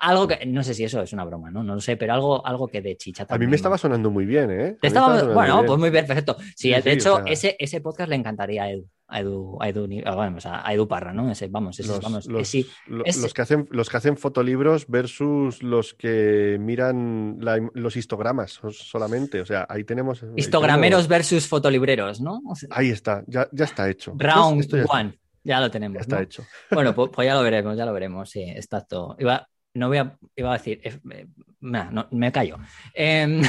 algo que, no sé si eso es una broma, ¿no? No lo sé, pero algo, algo que de chicha A mí también, me estaba sonando muy bien, ¿eh? Te estaba- bueno, bien. pues muy bien, perfecto. Sí, Sí, de sí, hecho, o sea- ese, ese podcast le encantaría a Edu, a Edu, a Edu, ah, vamos, a, a Edu Parra, ¿no? Ese, vamos, ese, los, vamos, los- ese- lo- ese- los que hacen, los que hacen fotolibros versus los que miran la los histogramas so- solamente. O sea, ahí tenemos. ahí histogrameros tenemos- versus fotolibreros, ¿no? O sea, Ahí está, ya, ya está hecho. round ya está- one, ya lo tenemos. ya está ¿no? hecho. Bueno, pues, pues ya lo veremos, ya lo veremos, sí, exacto. Iba, no voy a, iba a decir, eh, eh, nah, no, me callo. Em,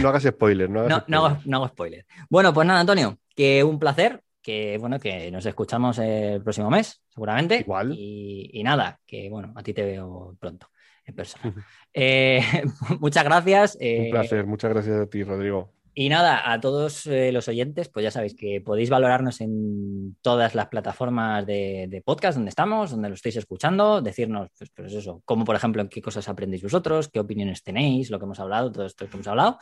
No, hagas spoiler, no hagas no, no, hago, no hago spoiler. Bueno, pues nada, Antonio, que un placer, que bueno, que nos escuchamos el próximo mes, seguramente. Igual. Y, y nada, que bueno, a ti te veo pronto, en persona. Eh, muchas gracias. eh, Un placer, muchas gracias a ti, Rodrigo. y nada, a todos eh, los oyentes, pues ya sabéis que podéis valorarnos en todas las plataformas de, de podcast donde estamos, donde lo estáis escuchando, decirnos, pues, pues eso, como por ejemplo en qué cosas aprendéis vosotros, qué opiniones tenéis, lo que hemos hablado, todo esto que hemos hablado,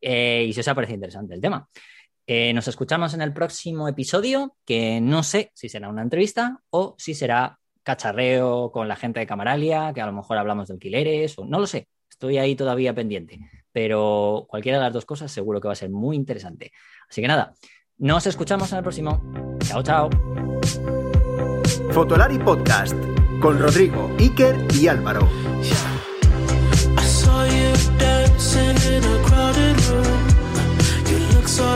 eh, y si os ha parecido interesante el tema. Eh, nos escuchamos en el próximo episodio, que no sé si será una entrevista o si será cacharreo con la gente de Camaralia, que a lo mejor hablamos de alquileres, o no lo sé, estoy ahí todavía pendiente pero cualquiera de las dos cosas seguro que va a ser muy interesante. Así que nada, nos escuchamos en el próximo. Chao, chao. Fotolari Podcast con Rodrigo, Iker y Álvaro.